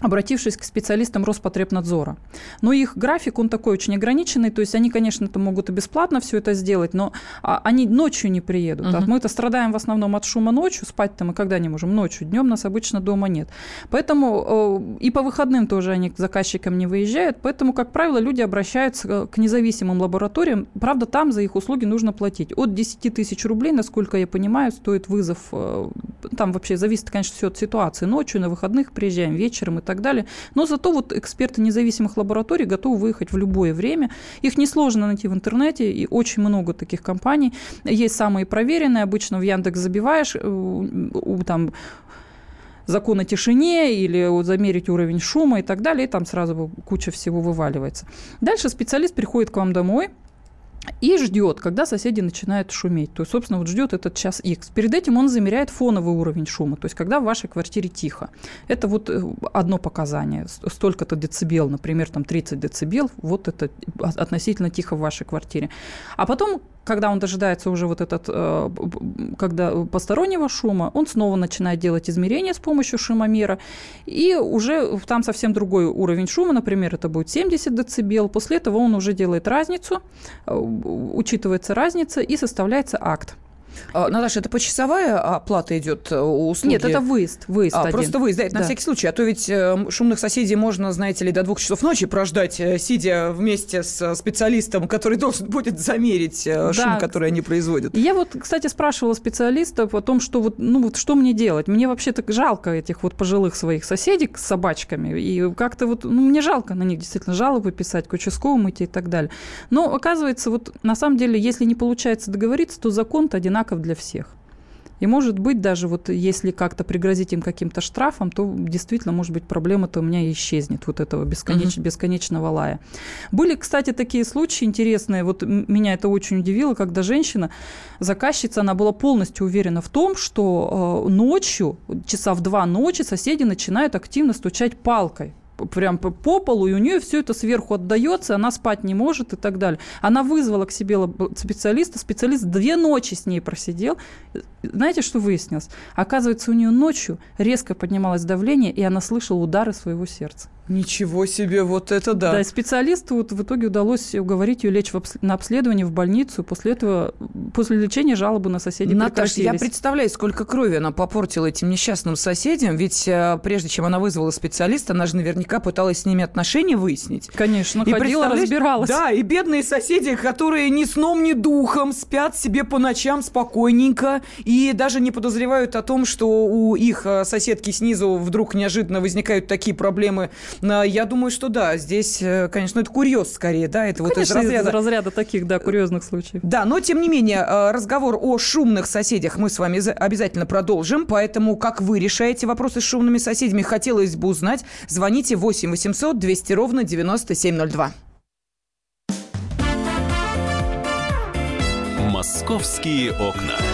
обратившись к специалистам Роспотребнадзора. Но их график, он такой очень ограниченный, то есть они, конечно, это могут и бесплатно все это сделать, но а, они ночью не приедут. Uh-huh. Мы-то страдаем в основном от шума ночью, спать-то мы когда не можем? Ночью, днем нас обычно дома нет. Поэтому и по выходным тоже они к заказчикам не выезжают, поэтому, как правило, люди обращаются к независимым лабораториям, правда, там за их услуги нужно платить. От 10 тысяч рублей, насколько я понимаю, стоит вызов, э, там вообще зависит, конечно, все от ситуации, ночью, на выходных приезжаем, вечером и так далее. Но зато вот эксперты независимых лабораторий готовы выехать в любое время. Их несложно найти в интернете, и очень много таких компаний. Есть самые проверенные, обычно в Яндекс забиваешь, э, там закон о тишине или замерить уровень шума и так далее, и там сразу куча всего вываливается. Дальше специалист приходит к вам домой, и ждет, когда соседи начинают шуметь. То есть, собственно, вот ждет этот час X. Перед этим он замеряет фоновый уровень шума, то есть когда в вашей квартире тихо. Это вот э, одно показание. Столько-то децибел, например, там 30 децибел, вот это относительно тихо в вашей квартире. А потом когда он дожидается уже вот этот, э, когда постороннего шума, он снова начинает делать измерения с помощью шумомера, и уже там совсем другой уровень шума, например, это будет 70 дБ. После этого он уже делает разницу, э, учитывается разница и составляется акт. А, Наташа, это почасовая оплата идет э, у услуги? Нет, это выезд. выезд а, один. просто выезд, да, это да. на всякий случай. А то ведь э, шумных соседей можно, знаете ли, до двух часов ночи прождать, э, сидя вместе с специалистом, который должен будет замерить да. шум, который они производят. Я вот, кстати, спрашивала специалистов о том, что вот, ну вот что мне делать. Мне вообще-то жалко этих вот пожилых своих соседей с собачками. И как-то вот, ну, мне жалко на них действительно жалобы писать, к участковому идти и так далее. Но оказывается, вот на самом деле, если не получается договориться, то закон-то одинаковый одинаков для всех. И может быть даже вот если как-то пригрозить им каким-то штрафом, то действительно, может быть, проблема-то у меня исчезнет, вот этого бесконеч... uh-huh. бесконечного лая. Были, кстати, такие случаи интересные, вот меня это очень удивило, когда женщина, заказчица, она была полностью уверена в том, что э, ночью, часа в два ночи соседи начинают активно стучать палкой прям по полу, и у нее все это сверху отдается, она спать не может и так далее. Она вызвала к себе специалиста, специалист две ночи с ней просидел. Знаете, что выяснилось? Оказывается, у нее ночью резко поднималось давление, и она слышала удары своего сердца. Ничего себе, вот это да. Да, и специалисту вот в итоге удалось уговорить ее лечь в обс... на обследование в больницу. После этого, после лечения жалобы на соседей Наташа, я представляю, сколько крови она попортила этим несчастным соседям, ведь э, прежде чем она вызвала специалиста, она же наверняка пыталась с ними отношения выяснить. Конечно, и ходила, разбиралась. Да, и бедные соседи, которые ни сном, ни духом спят себе по ночам спокойненько и даже не подозревают о том, что у их э, соседки снизу вдруг неожиданно возникают такие проблемы я думаю, что да, здесь, э, конечно, это курьез скорее, да, это конечно, вот из разряда... из разряда таких, да, курьезных случаев. Да, но тем не менее, э, разговор о шумных соседях мы с вами обязательно продолжим, поэтому как вы решаете вопросы с шумными соседями, хотелось бы узнать, звоните 8 800 200 ровно 9702. Московские окна.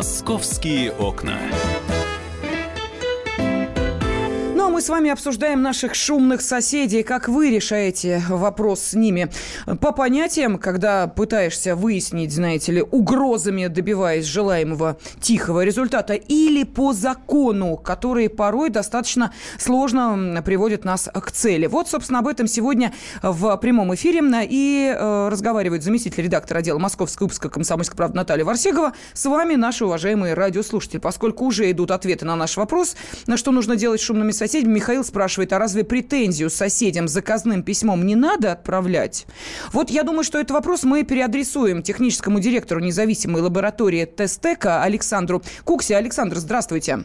«Московские окна» мы с вами обсуждаем наших шумных соседей. Как вы решаете вопрос с ними? По понятиям, когда пытаешься выяснить, знаете ли, угрозами добиваясь желаемого тихого результата, или по закону, который порой достаточно сложно приводит нас к цели. Вот, собственно, об этом сегодня в прямом эфире и э, разговаривает заместитель редактора отдела Московского выпуска «Комсомольской правды» Наталья Варсегова. С вами наши уважаемые радиослушатели. Поскольку уже идут ответы на наш вопрос, на что нужно делать шумными соседями, Михаил спрашивает, а разве претензию соседям заказным письмом не надо отправлять? Вот я думаю, что этот вопрос мы переадресуем техническому директору независимой лаборатории Тестека Александру Куксе. Александр, здравствуйте.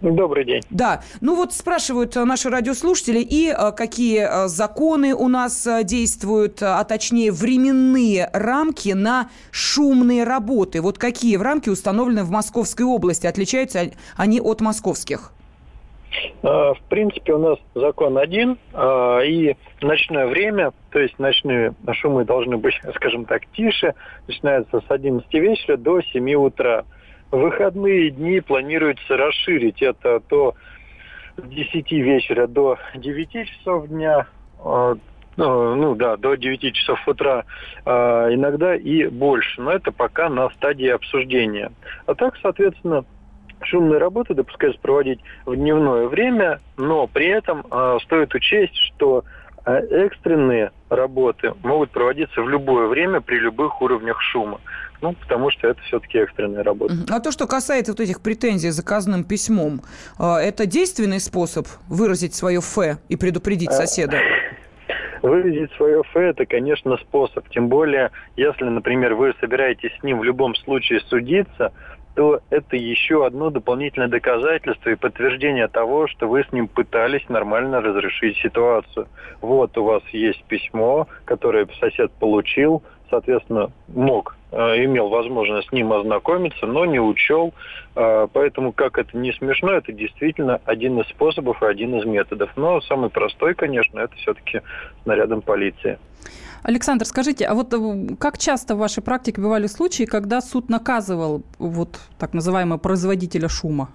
Добрый день. Да. Ну вот спрашивают э, наши радиослушатели, и э, какие э, законы у нас действуют, а точнее временные рамки на шумные работы. Вот какие рамки установлены в Московской области? Отличаются они от московских? В принципе, у нас закон один, и ночное время, то есть ночные шумы должны быть, скажем так, тише, начинается с 11 вечера до 7 утра. Выходные дни планируется расширить это то с 10 вечера до 9 часов дня, а, ну, да, до 9 часов утра, иногда и больше. Но это пока на стадии обсуждения. А так, соответственно, шумные работы допускается проводить в дневное время, но при этом э, стоит учесть, что э, экстренные работы могут проводиться в любое время при любых уровнях шума. Ну, потому что это все-таки экстренная работа. А то, что касается вот этих претензий заказным письмом, а, это действенный способ выразить свое «ф» и предупредить а, соседа? Выразить свое «ф» – это, конечно, способ. Тем более, если, например, вы собираетесь с ним в любом случае судиться, то это еще одно дополнительное доказательство и подтверждение того, что вы с ним пытались нормально разрешить ситуацию. Вот у вас есть письмо, которое сосед получил, соответственно, мог имел возможность с ним ознакомиться, но не учел. Э, поэтому, как это не смешно, это действительно один из способов и один из методов. Но самый простой, конечно, это все-таки снарядом полиции. Александр, скажите, а вот э, как часто в вашей практике бывали случаи, когда суд наказывал вот так называемого производителя шума?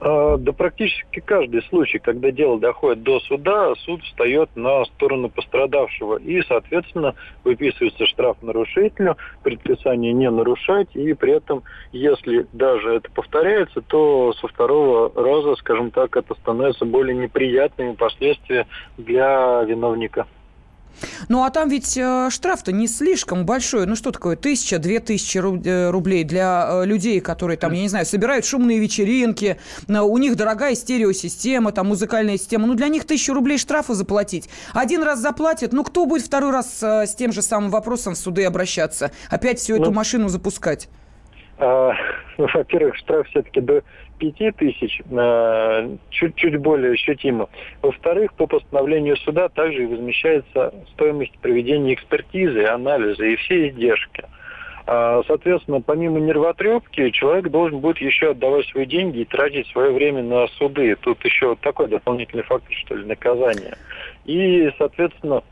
А, да практически каждый случай, когда дело доходит до суда, суд встает на сторону пострадавшего. И, соответственно, выписывается штраф нарушителю, предписание не нарушать. И при этом, если даже это повторяется, то со второго раза, скажем так, это становится более неприятными последствия для виновника. Ну, а там ведь э, штраф-то не слишком большой. Ну, что такое? Тысяча, две тысячи э, рублей для э, людей, которые там, я не знаю, собирают шумные вечеринки, у них дорогая стереосистема, там, музыкальная система. Ну, для них тысячу рублей штрафа заплатить. Один раз заплатят, ну, кто будет второй раз с тем же самым вопросом в суды обращаться? Опять всю эту ну, машину запускать? А, ну, во-первых, штраф все-таки до 5 тысяч, чуть-чуть более ощутимо. Во-вторых, по постановлению суда также возмещается стоимость проведения экспертизы, анализа и все издержки. А, соответственно, помимо нервотрепки, человек должен будет еще отдавать свои деньги и тратить свое время на суды. Тут еще такой дополнительный фактор, что ли, наказания. И, соответственно,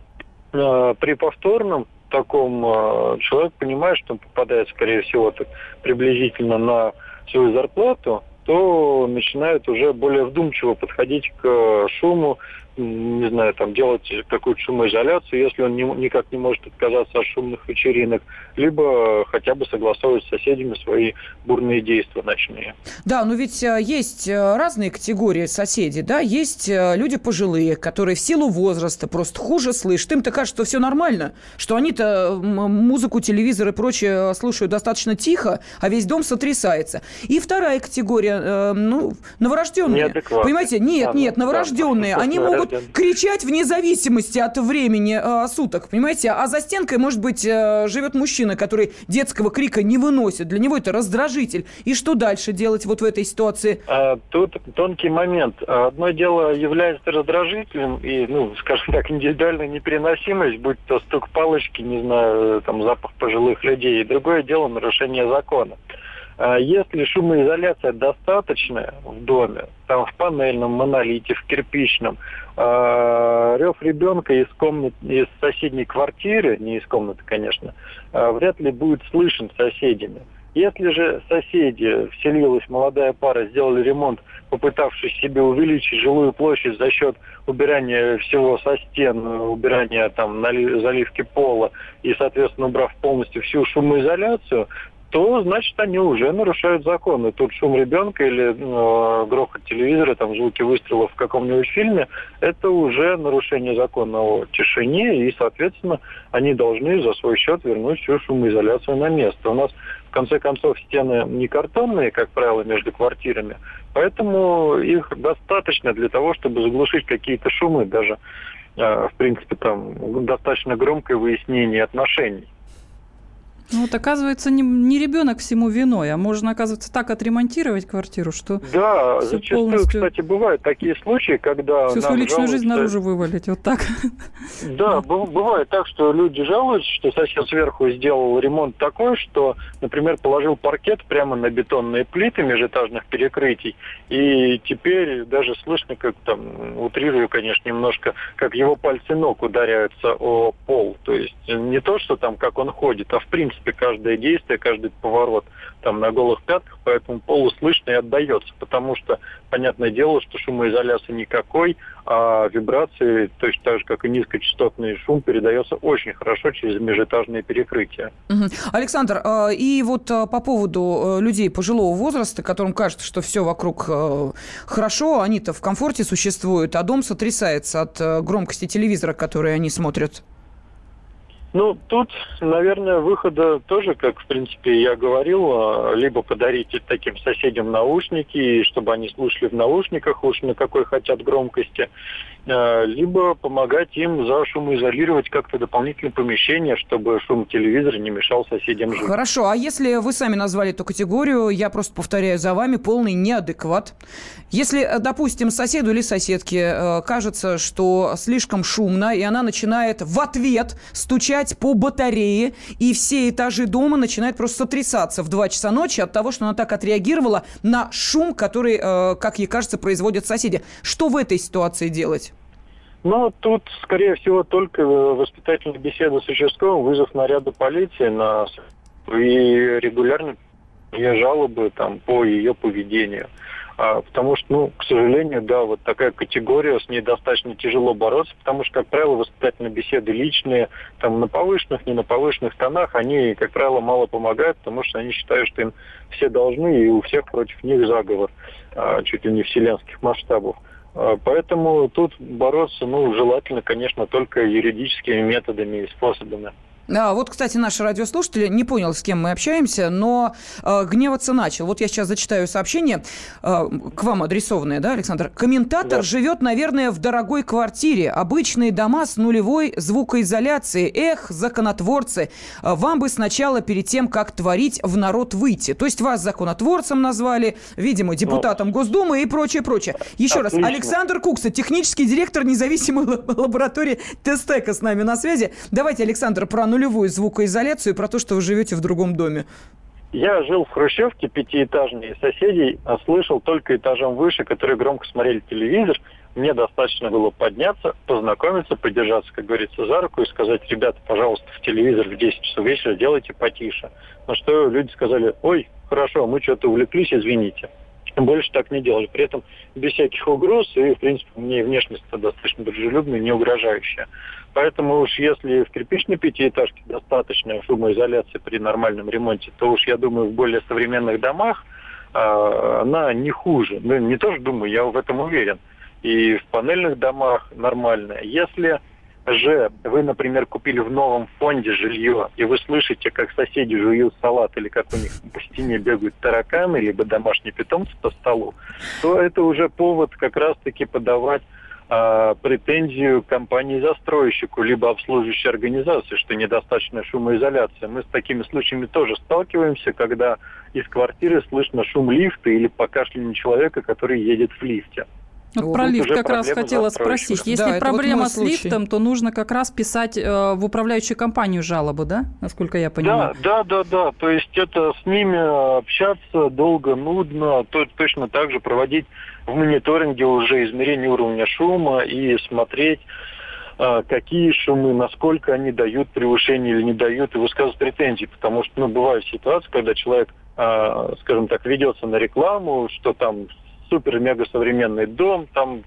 а, при повторном таком а, человек понимает, что он попадает, скорее всего, так, приблизительно на свою зарплату, то начинают уже более вдумчиво подходить к шуму, не знаю, там делать какую-то шумоизоляцию, если он не, никак не может отказаться от шумных вечеринок, либо хотя бы согласовывать с соседями свои бурные действия ночные. Да, но ведь э, есть э, разные категории соседей, да, есть э, люди пожилые, которые в силу возраста просто хуже слышат. Им-то кажется, что все нормально, что они-то музыку, телевизор и прочее слушают достаточно тихо, а весь дом сотрясается. И вторая категория, ну, новорожденные. Понимаете, нет, да, нет, новорожденные, да, они могут могут кричать вне зависимости от времени э, суток, понимаете? А за стенкой, может быть, э, живет мужчина, который детского крика не выносит. Для него это раздражитель. И что дальше делать вот в этой ситуации? А, тут тонкий момент. Одно дело является раздражителем и, ну, скажем так, индивидуальная непереносимость, будь то стук палочки, не знаю, там запах пожилых людей. И другое дело нарушение закона. А если шумоизоляция достаточная в доме, там в панельном, монолите, в кирпичном, э, рев ребенка из комнат, из соседней квартиры, не из комнаты, конечно, э, вряд ли будет слышен соседями. Если же соседи, вселилась молодая пара, сделали ремонт, попытавшись себе увеличить жилую площадь за счет убирания всего со стен, убирания там заливки пола и, соответственно, убрав полностью всю шумоизоляцию, то значит они уже нарушают законы. Тут шум ребенка или э, грохот телевизора, там звуки выстрелов в каком-нибудь фильме, это уже нарушение закона о тишине, и, соответственно, они должны за свой счет вернуть всю шумоизоляцию на место. У нас, в конце концов, стены не картонные, как правило, между квартирами, поэтому их достаточно для того, чтобы заглушить какие-то шумы, даже, э, в принципе, там достаточно громкое выяснение отношений. Ну вот оказывается, не, не ребенок всему виной, а можно, оказывается, так отремонтировать квартиру, что Да, зачастую, полностью... кстати, бывают такие случаи, когда... Всю свою личную жалуются... жизнь наружу вывалить, вот так. Да, бывает так, что люди жалуются, что сосед сверху сделал ремонт такой, что, например, положил паркет прямо на бетонные плиты межэтажных перекрытий, и теперь даже слышно, как там, утрирую, конечно, немножко, как его пальцы ног ударяются о пол. То есть не то, что там, как он ходит, а в принципе принципе, каждое действие, каждый поворот там на голых пятках, поэтому полу слышно и отдается, потому что, понятное дело, что шумоизоляции никакой, а вибрации, точно так же, как и низкочастотный шум, передается очень хорошо через межэтажные перекрытия. Александр, а, и вот а, по поводу э, людей пожилого возраста, которым кажется, что все вокруг э, хорошо, они-то в комфорте существуют, а дом сотрясается от э, громкости телевизора, который они смотрят. Ну, тут, наверное, выхода тоже, как, в принципе, я говорил, а, либо подарить таким соседям наушники, чтобы они слушали в наушниках уж на какой хотят громкости, либо помогать им за шумоизолировать как-то дополнительное помещение, чтобы шум телевизора не мешал соседям жить. Хорошо, а если вы сами назвали эту категорию, я просто повторяю за вами, полный неадекват. Если, э, допустим, соседу или соседке э, кажется, что слишком шумно, и она начинает в ответ стучать по батарее, и все этажи дома начинают просто сотрясаться в 2 часа ночи от того, что она так отреагировала на шум, который, как ей кажется, производят соседи. Что в этой ситуации делать? Ну, тут, скорее всего, только воспитательная беседа с участковым, вызов наряда полиции на и регулярно ее жалобы там по ее поведению. А, потому что, ну, к сожалению, да, вот такая категория, с ней достаточно тяжело бороться, потому что, как правило, воспитательные беседы личные, там, на повышенных, не на повышенных тонах, они, как правило, мало помогают, потому что они считают, что им все должны, и у всех против них заговор, а, чуть ли не вселенских масштабов. А, поэтому тут бороться, ну, желательно, конечно, только юридическими методами и способами. А, вот, кстати, наш радиослушатель не понял, с кем мы общаемся, но э, гневаться начал. Вот я сейчас зачитаю сообщение, э, к вам адресованное, да, Александр? Комментатор да. живет, наверное, в дорогой квартире. Обычные дома с нулевой звукоизоляцией. Эх, законотворцы, вам бы сначала перед тем, как творить, в народ выйти. То есть вас законотворцем назвали, видимо, депутатом ну, Госдумы и прочее, прочее. Еще отлично. раз, Александр Кукса, технический директор независимой лаборатории Тестека с нами на связи. Давайте, Александр, про нулевую звукоизоляцию и про то, что вы живете в другом доме? Я жил в Хрущевке пятиэтажной, соседей а слышал только этажом выше, которые громко смотрели телевизор. Мне достаточно было подняться, познакомиться, подержаться, как говорится, за руку и сказать, ребята, пожалуйста, в телевизор в 10 часов вечера делайте потише. На что люди сказали, ой, хорошо, мы что-то увлеклись, извините. Больше так не делали. При этом без всяких угроз, и, в принципе, мне внешность достаточно дружелюбная, не угрожающая. Поэтому уж если в кирпичной пятиэтажке достаточно шумоизоляции при нормальном ремонте, то уж я думаю в более современных домах э, она не хуже. Ну, не тоже думаю, я в этом уверен. И в панельных домах нормальная. Если же вы, например, купили в новом фонде жилье, и вы слышите, как соседи жуют салат, или как у них по стене бегают тараканы, либо домашние питомцы по столу, то это уже повод как раз-таки подавать э, претензию компании-застройщику, либо обслуживающей организации, что недостаточно шумоизоляция. Мы с такими случаями тоже сталкиваемся, когда из квартиры слышно шум лифта или покашливание человека, который едет в лифте. Вот ну, про лифт как раз хотела спросить. Если да, проблема вот с лифтом, то нужно как раз писать э, в управляющую компанию жалобу, да? Насколько я понимаю. Да, да, да, да. То есть это с ними общаться долго, нудно. То, точно так же проводить в мониторинге уже измерение уровня шума и смотреть, э, какие шумы, насколько они дают превышение или не дают, и высказывать претензии. Потому что ну, бывают ситуации, когда человек э, скажем так, ведется на рекламу, что там супер-мега современный дом, там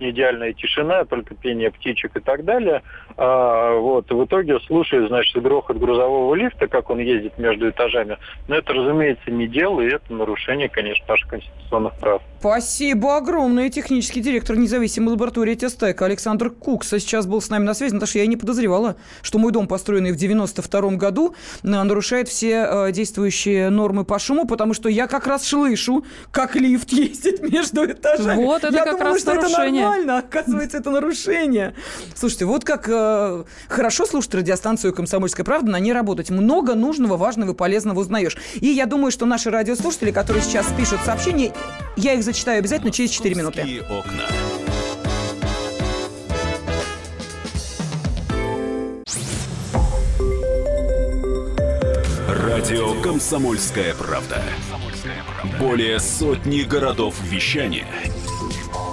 идеальная тишина, только пение птичек и так далее. А, вот, в итоге слушаю, значит, грохот грузового лифта, как он ездит между этажами. Но это, разумеется, не дело, и это нарушение, конечно, наших конституционных прав. Спасибо огромное. Технический директор независимой лаборатории Тестека Александр Кукса сейчас был с нами на связи. Наташа, я не подозревала, что мой дом, построенный в 92 году, нарушает все э, действующие нормы по шуму, потому что я как раз слышу, как лифт ездит между этажами. Вот это я как думала, раз что нарушение. это нормально, оказывается, это нарушение. Слушайте, вот как э, хорошо слушать радиостанцию «Комсомольская правда», на ней работать. Много нужного, важного и полезного узнаешь. И я думаю, что наши радиослушатели, которые сейчас пишут сообщения, я их зачитаю обязательно через 4 минуты. окна. Радио «Комсомольская правда». Более сотни городов вещания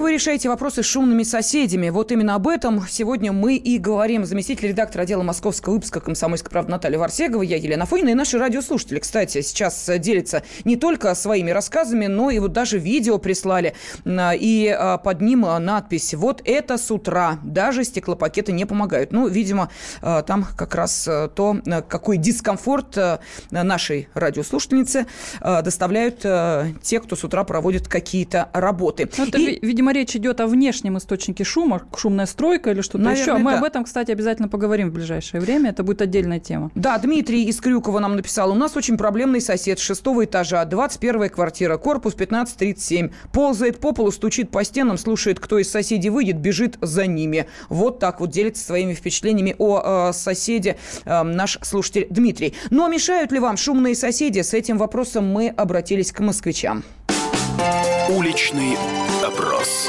Как вы решаете вопросы с шумными соседями? Вот именно об этом сегодня мы и говорим. Заместитель редактора отдела московского выпуска «Комсомольской правды» Наталья Варсегова, я Елена Фонина и наши радиослушатели, кстати, сейчас делятся не только своими рассказами, но и вот даже видео прислали. И а, под ним надпись «Вот это с утра». Даже стеклопакеты не помогают. Ну, видимо, там как раз то, какой дискомфорт нашей радиослушательницы доставляют те, кто с утра проводит какие-то работы. Ну, это, И- видимо, речь идет о внешнем источнике шума, шумная стройка или что-то Наверное, еще. Мы да. об этом, кстати, обязательно поговорим в ближайшее время. Это будет отдельная тема. Да, Дмитрий из Крюкова нам написал. У нас очень проблемный сосед шестого этажа, 21 квартира, корпус 1537. Ползает по полу, стучит по стенам, слушает, кто из соседей выйдет, бежит за ними. Вот так вот делится своими впечатлениями о э, соседе э, наш слушатель Дмитрий. Но мешают ли вам шумные соседи? С этим вопросом мы обратились к москвичам. Уличный опрос.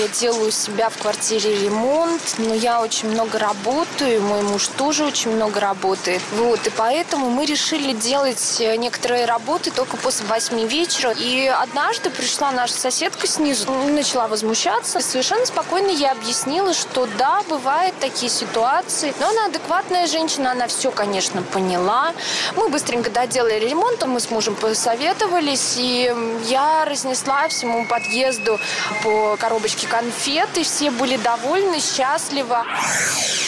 Я делаю у себя в квартире ремонт, но я очень много работаю, мой муж тоже очень много работает. Вот, и поэтому мы решили делать э, некоторые работы только после восьми вечера. И однажды пришла наша соседка снизу, начала возмущаться. Совершенно спокойно я объяснила, что да, бывают такие ситуации. Но она адекватная женщина, она все, конечно, поняла. Мы быстренько доделали ремонт, мы с мужем посоветовались, и я разнесла всему подъезду по коробочке конфет, и все были довольны, счастливы.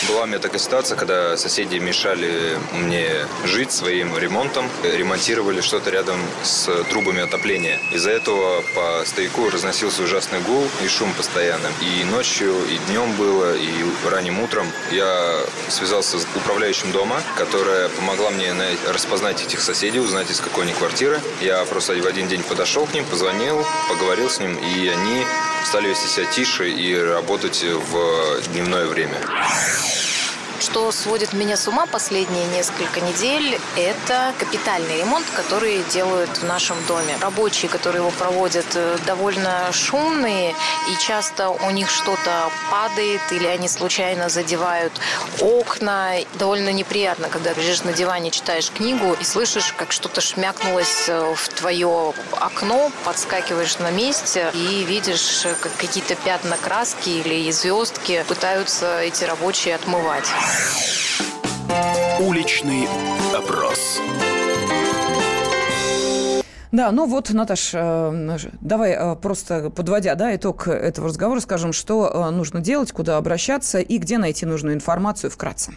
Была у меня такая ситуация, когда соседи мешали мне жить своим ремонтом, ремонтировали что-то рядом с трубами отопления. Из-за этого по стояку разносился ужасный гул и шум постоянно. И ночью, и днем было, и ранним утром я связался с управляющим дома, которая помогла мне на- распознать этих соседей, узнать, из какой они квартиры. Я просто в один день подошел к ним, позвонил, поговорил с ним, и они стали вести себя тише и работать в дневное время. Что сводит меня с ума последние несколько недель, это капитальный ремонт, который делают в нашем доме. Рабочие, которые его проводят, э, довольно шумные, и часто у них что-то падает, или они случайно задевают окна. Довольно неприятно, когда лежишь на диване, читаешь книгу и слышишь, как что-то шмякнулось э, в твое окно, подскакиваешь на месте и видишь, э, как какие-то пятна краски или звездки пытаются эти рабочие отмывать. Уличный опрос. Да, ну вот, Наташ, э, давай э, просто подводя да, итог этого разговора, скажем, что э, нужно делать, куда обращаться и где найти нужную информацию вкратце.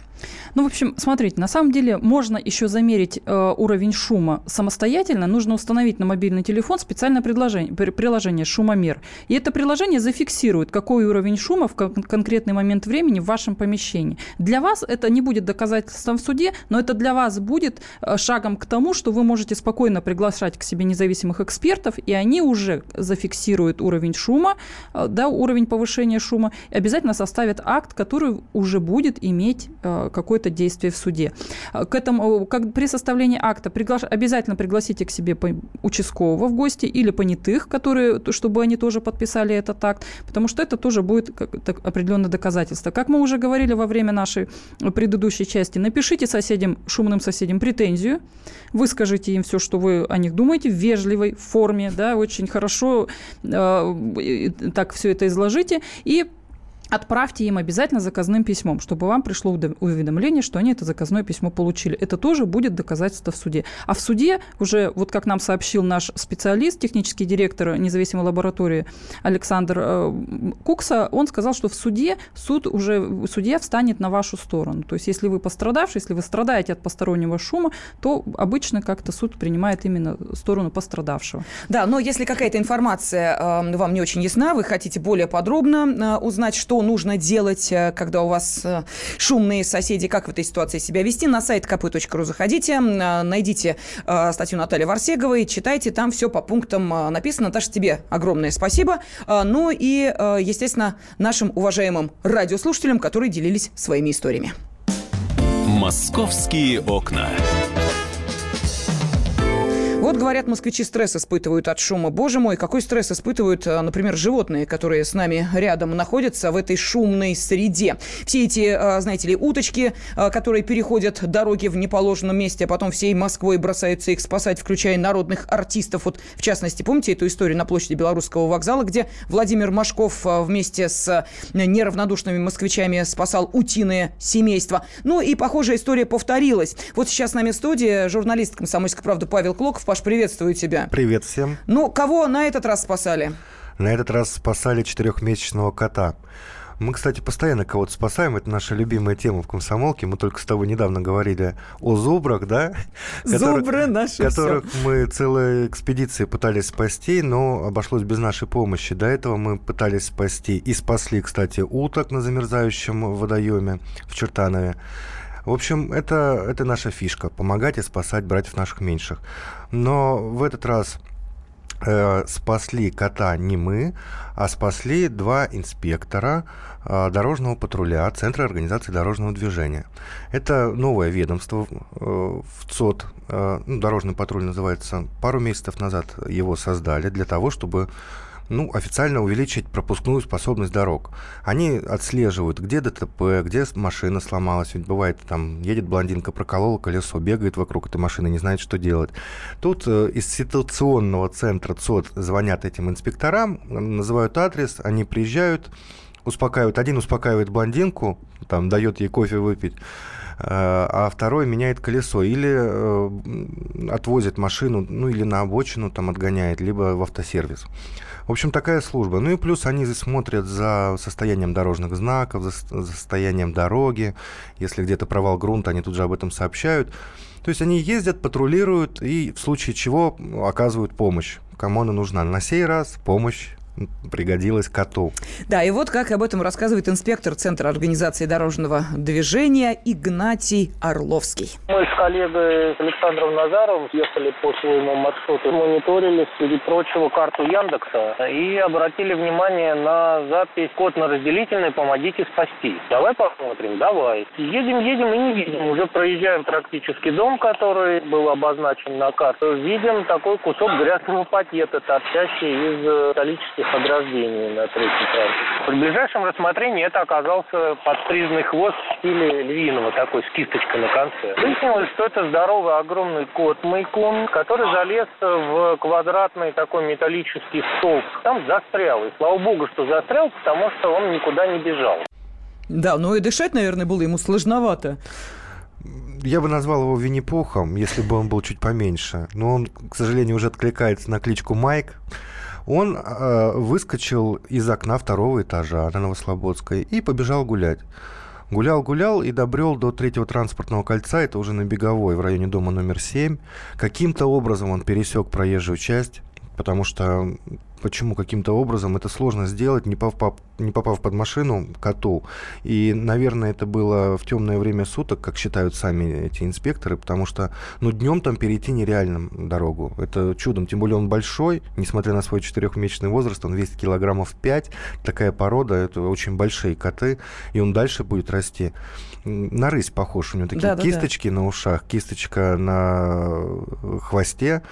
Ну, в общем, смотрите, на самом деле можно еще замерить уровень шума самостоятельно. Нужно установить на мобильный телефон специальное предложение, при- приложение «Шумомер». И это приложение зафиксирует, какой уровень шума в кон- конкретный момент времени в вашем помещении. Для вас это не будет доказательством в суде, но это для вас будет шагом к тому, что вы можете спокойно приглашать к себе независимых экспертов, и они уже зафиксируют уровень шума, э, да, уровень повышения шума, и обязательно составят акт, который уже будет иметь э, какое-то действие в суде. К этому, как при составлении акта, приглаш... обязательно пригласите к себе участкового в гости или понятых, которые, чтобы они тоже подписали этот акт, потому что это тоже будет определенное доказательство. Как мы уже говорили во время нашей предыдущей части, напишите соседям, шумным соседям претензию, выскажите им все, что вы о них думаете, вежливой форме, да, очень хорошо э, так все это изложите, и отправьте им обязательно заказным письмом, чтобы вам пришло уведомление, что они это заказное письмо получили. Это тоже будет доказательство в суде. А в суде уже, вот как нам сообщил наш специалист, технический директор независимой лаборатории Александр э, Кукса, он сказал, что в суде суд уже, судья встанет на вашу сторону. То есть если вы пострадавший, если вы страдаете от постороннего шума, то обычно как-то суд принимает именно сторону пострадавшего. Да, но если какая-то информация э, вам не очень ясна, вы хотите более подробно э, узнать, что что нужно делать, э, когда у вас э, шумные соседи, как в этой ситуации себя вести. На сайт kp.ru заходите, э, найдите статью Натальи Варсеговой, читайте, там все по пунктам написано. Наташа, тебе огромное спасибо. Ну и, естественно, нашим уважаемым радиослушателям, которые делились своими историями. «Московские окна». Вот, говорят, москвичи стресс испытывают от шума. Боже мой, какой стресс испытывают, э, например, животные, которые с нами рядом находятся в этой шумной среде. Все эти, э, знаете ли, уточки, э, которые переходят дороги в неположенном месте, а потом всей Москвой бросаются их спасать, включая народных артистов. Вот, в частности, помните эту историю на площади Белорусского вокзала, где Владимир Машков вместе с неравнодушными москвичами спасал утиное семейство. Ну и похожая история повторилась. Вот сейчас с нами в студии журналист «Комсомольской правды» Павел Клоков. Паш, приветствую тебя. Привет всем. Ну, кого на этот раз спасали? На этот раз спасали четырехмесячного кота. Мы, кстати, постоянно кого-то спасаем. Это наша любимая тема в комсомолке. Мы только с тобой недавно говорили о зубрах, да? Зубры наши Которых все. мы целые экспедиции пытались спасти, но обошлось без нашей помощи. До этого мы пытались спасти и спасли, кстати, уток на замерзающем водоеме в Чертанове. В общем, это, это наша фишка – помогать и спасать братьев наших меньших. Но в этот раз э, спасли кота не мы, а спасли два инспектора э, дорожного патруля Центра организации дорожного движения. Это новое ведомство э, в ЦОД, э, ну, дорожный патруль называется, пару месяцев назад его создали для того, чтобы ну, официально увеличить пропускную способность дорог. Они отслеживают, где ДТП, где машина сломалась. Ведь бывает, там едет блондинка, проколола колесо, бегает вокруг этой машины, не знает, что делать. Тут э, из ситуационного центра ЦОД звонят этим инспекторам, называют адрес, они приезжают, успокаивают. Один успокаивает блондинку, там, дает ей кофе выпить, э, а второй меняет колесо или э, отвозит машину, ну или на обочину там отгоняет, либо в автосервис. В общем, такая служба. Ну и плюс они смотрят за состоянием дорожных знаков, за, за состоянием дороги. Если где-то провал грунта, они тут же об этом сообщают. То есть они ездят, патрулируют и в случае чего оказывают помощь. Кому она нужна? На сей раз помощь пригодилась коту. Да, и вот как об этом рассказывает инспектор Центра организации дорожного движения Игнатий Орловский. Мы с коллегой Александром Назаровым ехали по своему маршруту, мониторили, среди прочего, карту Яндекса и обратили внимание на запись «Код на разделительной, помогите спасти». Давай посмотрим, давай. Едем, едем и не видим. Уже проезжаем практически дом, который был обозначен на карте. Видим такой кусок грязного пакета, торчащий из металлических подразделений на третьем транспорте. При ближайшем рассмотрении это оказался подстриженный хвост в стиле львиного, такой с кисточкой на конце. Выяснилось, что это здоровый огромный кот Майкун, который залез в квадратный такой металлический столб. Там застрял. И слава богу, что застрял, потому что он никуда не бежал. Да, ну и дышать, наверное, было ему сложновато. Я бы назвал его Винни-Пухом, если бы он был чуть поменьше. Но он, к сожалению, уже откликается на кличку Майк. Он э, выскочил из окна второго этажа на Новослободской и побежал гулять. Гулял-гулял и добрел до третьего транспортного кольца, это уже на Беговой, в районе дома номер 7. Каким-то образом он пересек проезжую часть, потому что почему каким-то образом это сложно сделать, не попав, не попав под машину коту. И, наверное, это было в темное время суток, как считают сами эти инспекторы, потому что, ну, днем там перейти нереально дорогу. Это чудом. Тем более он большой, несмотря на свой четырехмесячный возраст, он весит килограммов 5. Такая порода, это очень большие коты, и он дальше будет расти. На рысь похож. У него такие да, кисточки да, да. на ушах, кисточка на хвосте.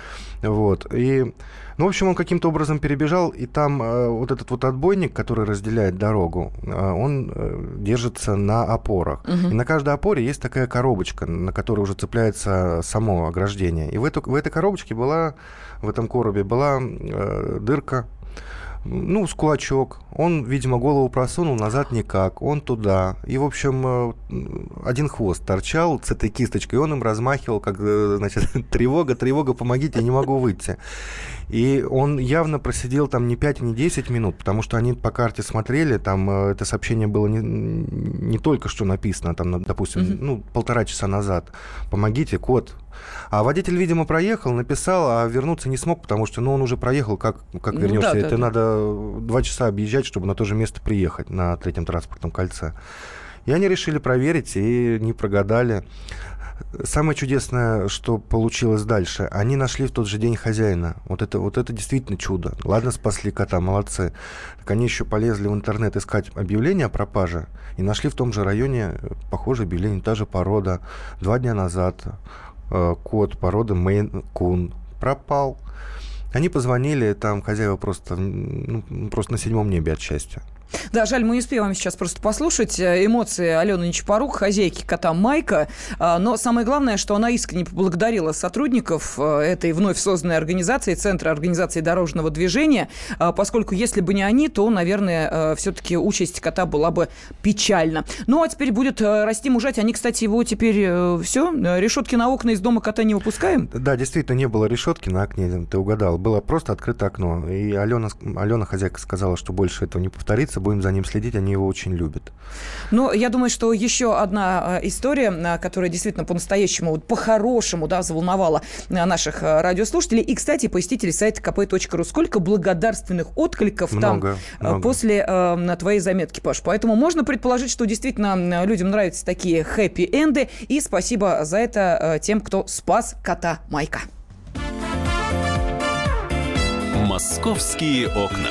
Вот. И ну, в общем, он каким-то образом перебежал, и там э, вот этот вот отбойник, который разделяет дорогу, э, он э, держится на опорах. Угу. И на каждой опоре есть такая коробочка, на которой уже цепляется само ограждение. И в, эту, в этой коробочке была, в этом коробе была э, дырка ну, с кулачок. Он, видимо, голову просунул, назад никак. Он туда. И, в общем, э, один хвост торчал с этой кисточкой. И он им размахивал, как, э, значит, тревога, тревога, помогите, я не могу выйти. И он явно просидел там не 5, не 10 минут, потому что они по карте смотрели, там э, это сообщение было не, не только что написано, там, допустим, mm-hmm. ну, полтора часа назад. Помогите, код, а водитель, видимо, проехал, написал, а вернуться не смог, потому что ну, он уже проехал, как, как вернешься. Ну, да, Это да, надо два часа объезжать, чтобы на то же место приехать на третьем транспортном кольце. И они решили проверить и не прогадали. Самое чудесное, что получилось дальше, они нашли в тот же день хозяина. Вот это, вот это действительно чудо. Ладно, спасли кота, молодцы. Так они еще полезли в интернет искать объявление о пропаже и нашли в том же районе э, похожее объявление, та же порода. Два дня назад Э, кот породы Мейн Кун пропал. Они позвонили, там хозяева просто, ну, просто на седьмом небе от счастья. Да, жаль, мы не успеем сейчас просто послушать э, эмоции Алены Нечапорук, хозяйки кота Майка. А, но самое главное, что она искренне поблагодарила сотрудников э, этой вновь созданной организации, Центра организации дорожного движения, а, поскольку если бы не они, то, наверное, э, все-таки участь кота была бы печальна. Ну, а теперь будет расти мужать. Они, кстати, его теперь все, решетки на окна из дома кота не выпускаем? Да, действительно, не было решетки на окне, ты угадал. Было просто открыто окно. И Алена, Алена хозяйка, сказала, что больше этого не повторится будем за ним следить, они его очень любят. Ну, я думаю, что еще одна э, история, э, которая действительно по-настоящему, вот по-хорошему, да, заволновала э, наших радиослушателей. И, кстати, посетители сайта kp.ru. Сколько благодарственных откликов много, там много. после э, твоей заметки, Паш. Поэтому можно предположить, что действительно людям нравятся такие хэппи-энды. И спасибо за это тем, кто спас кота Майка. Московские окна.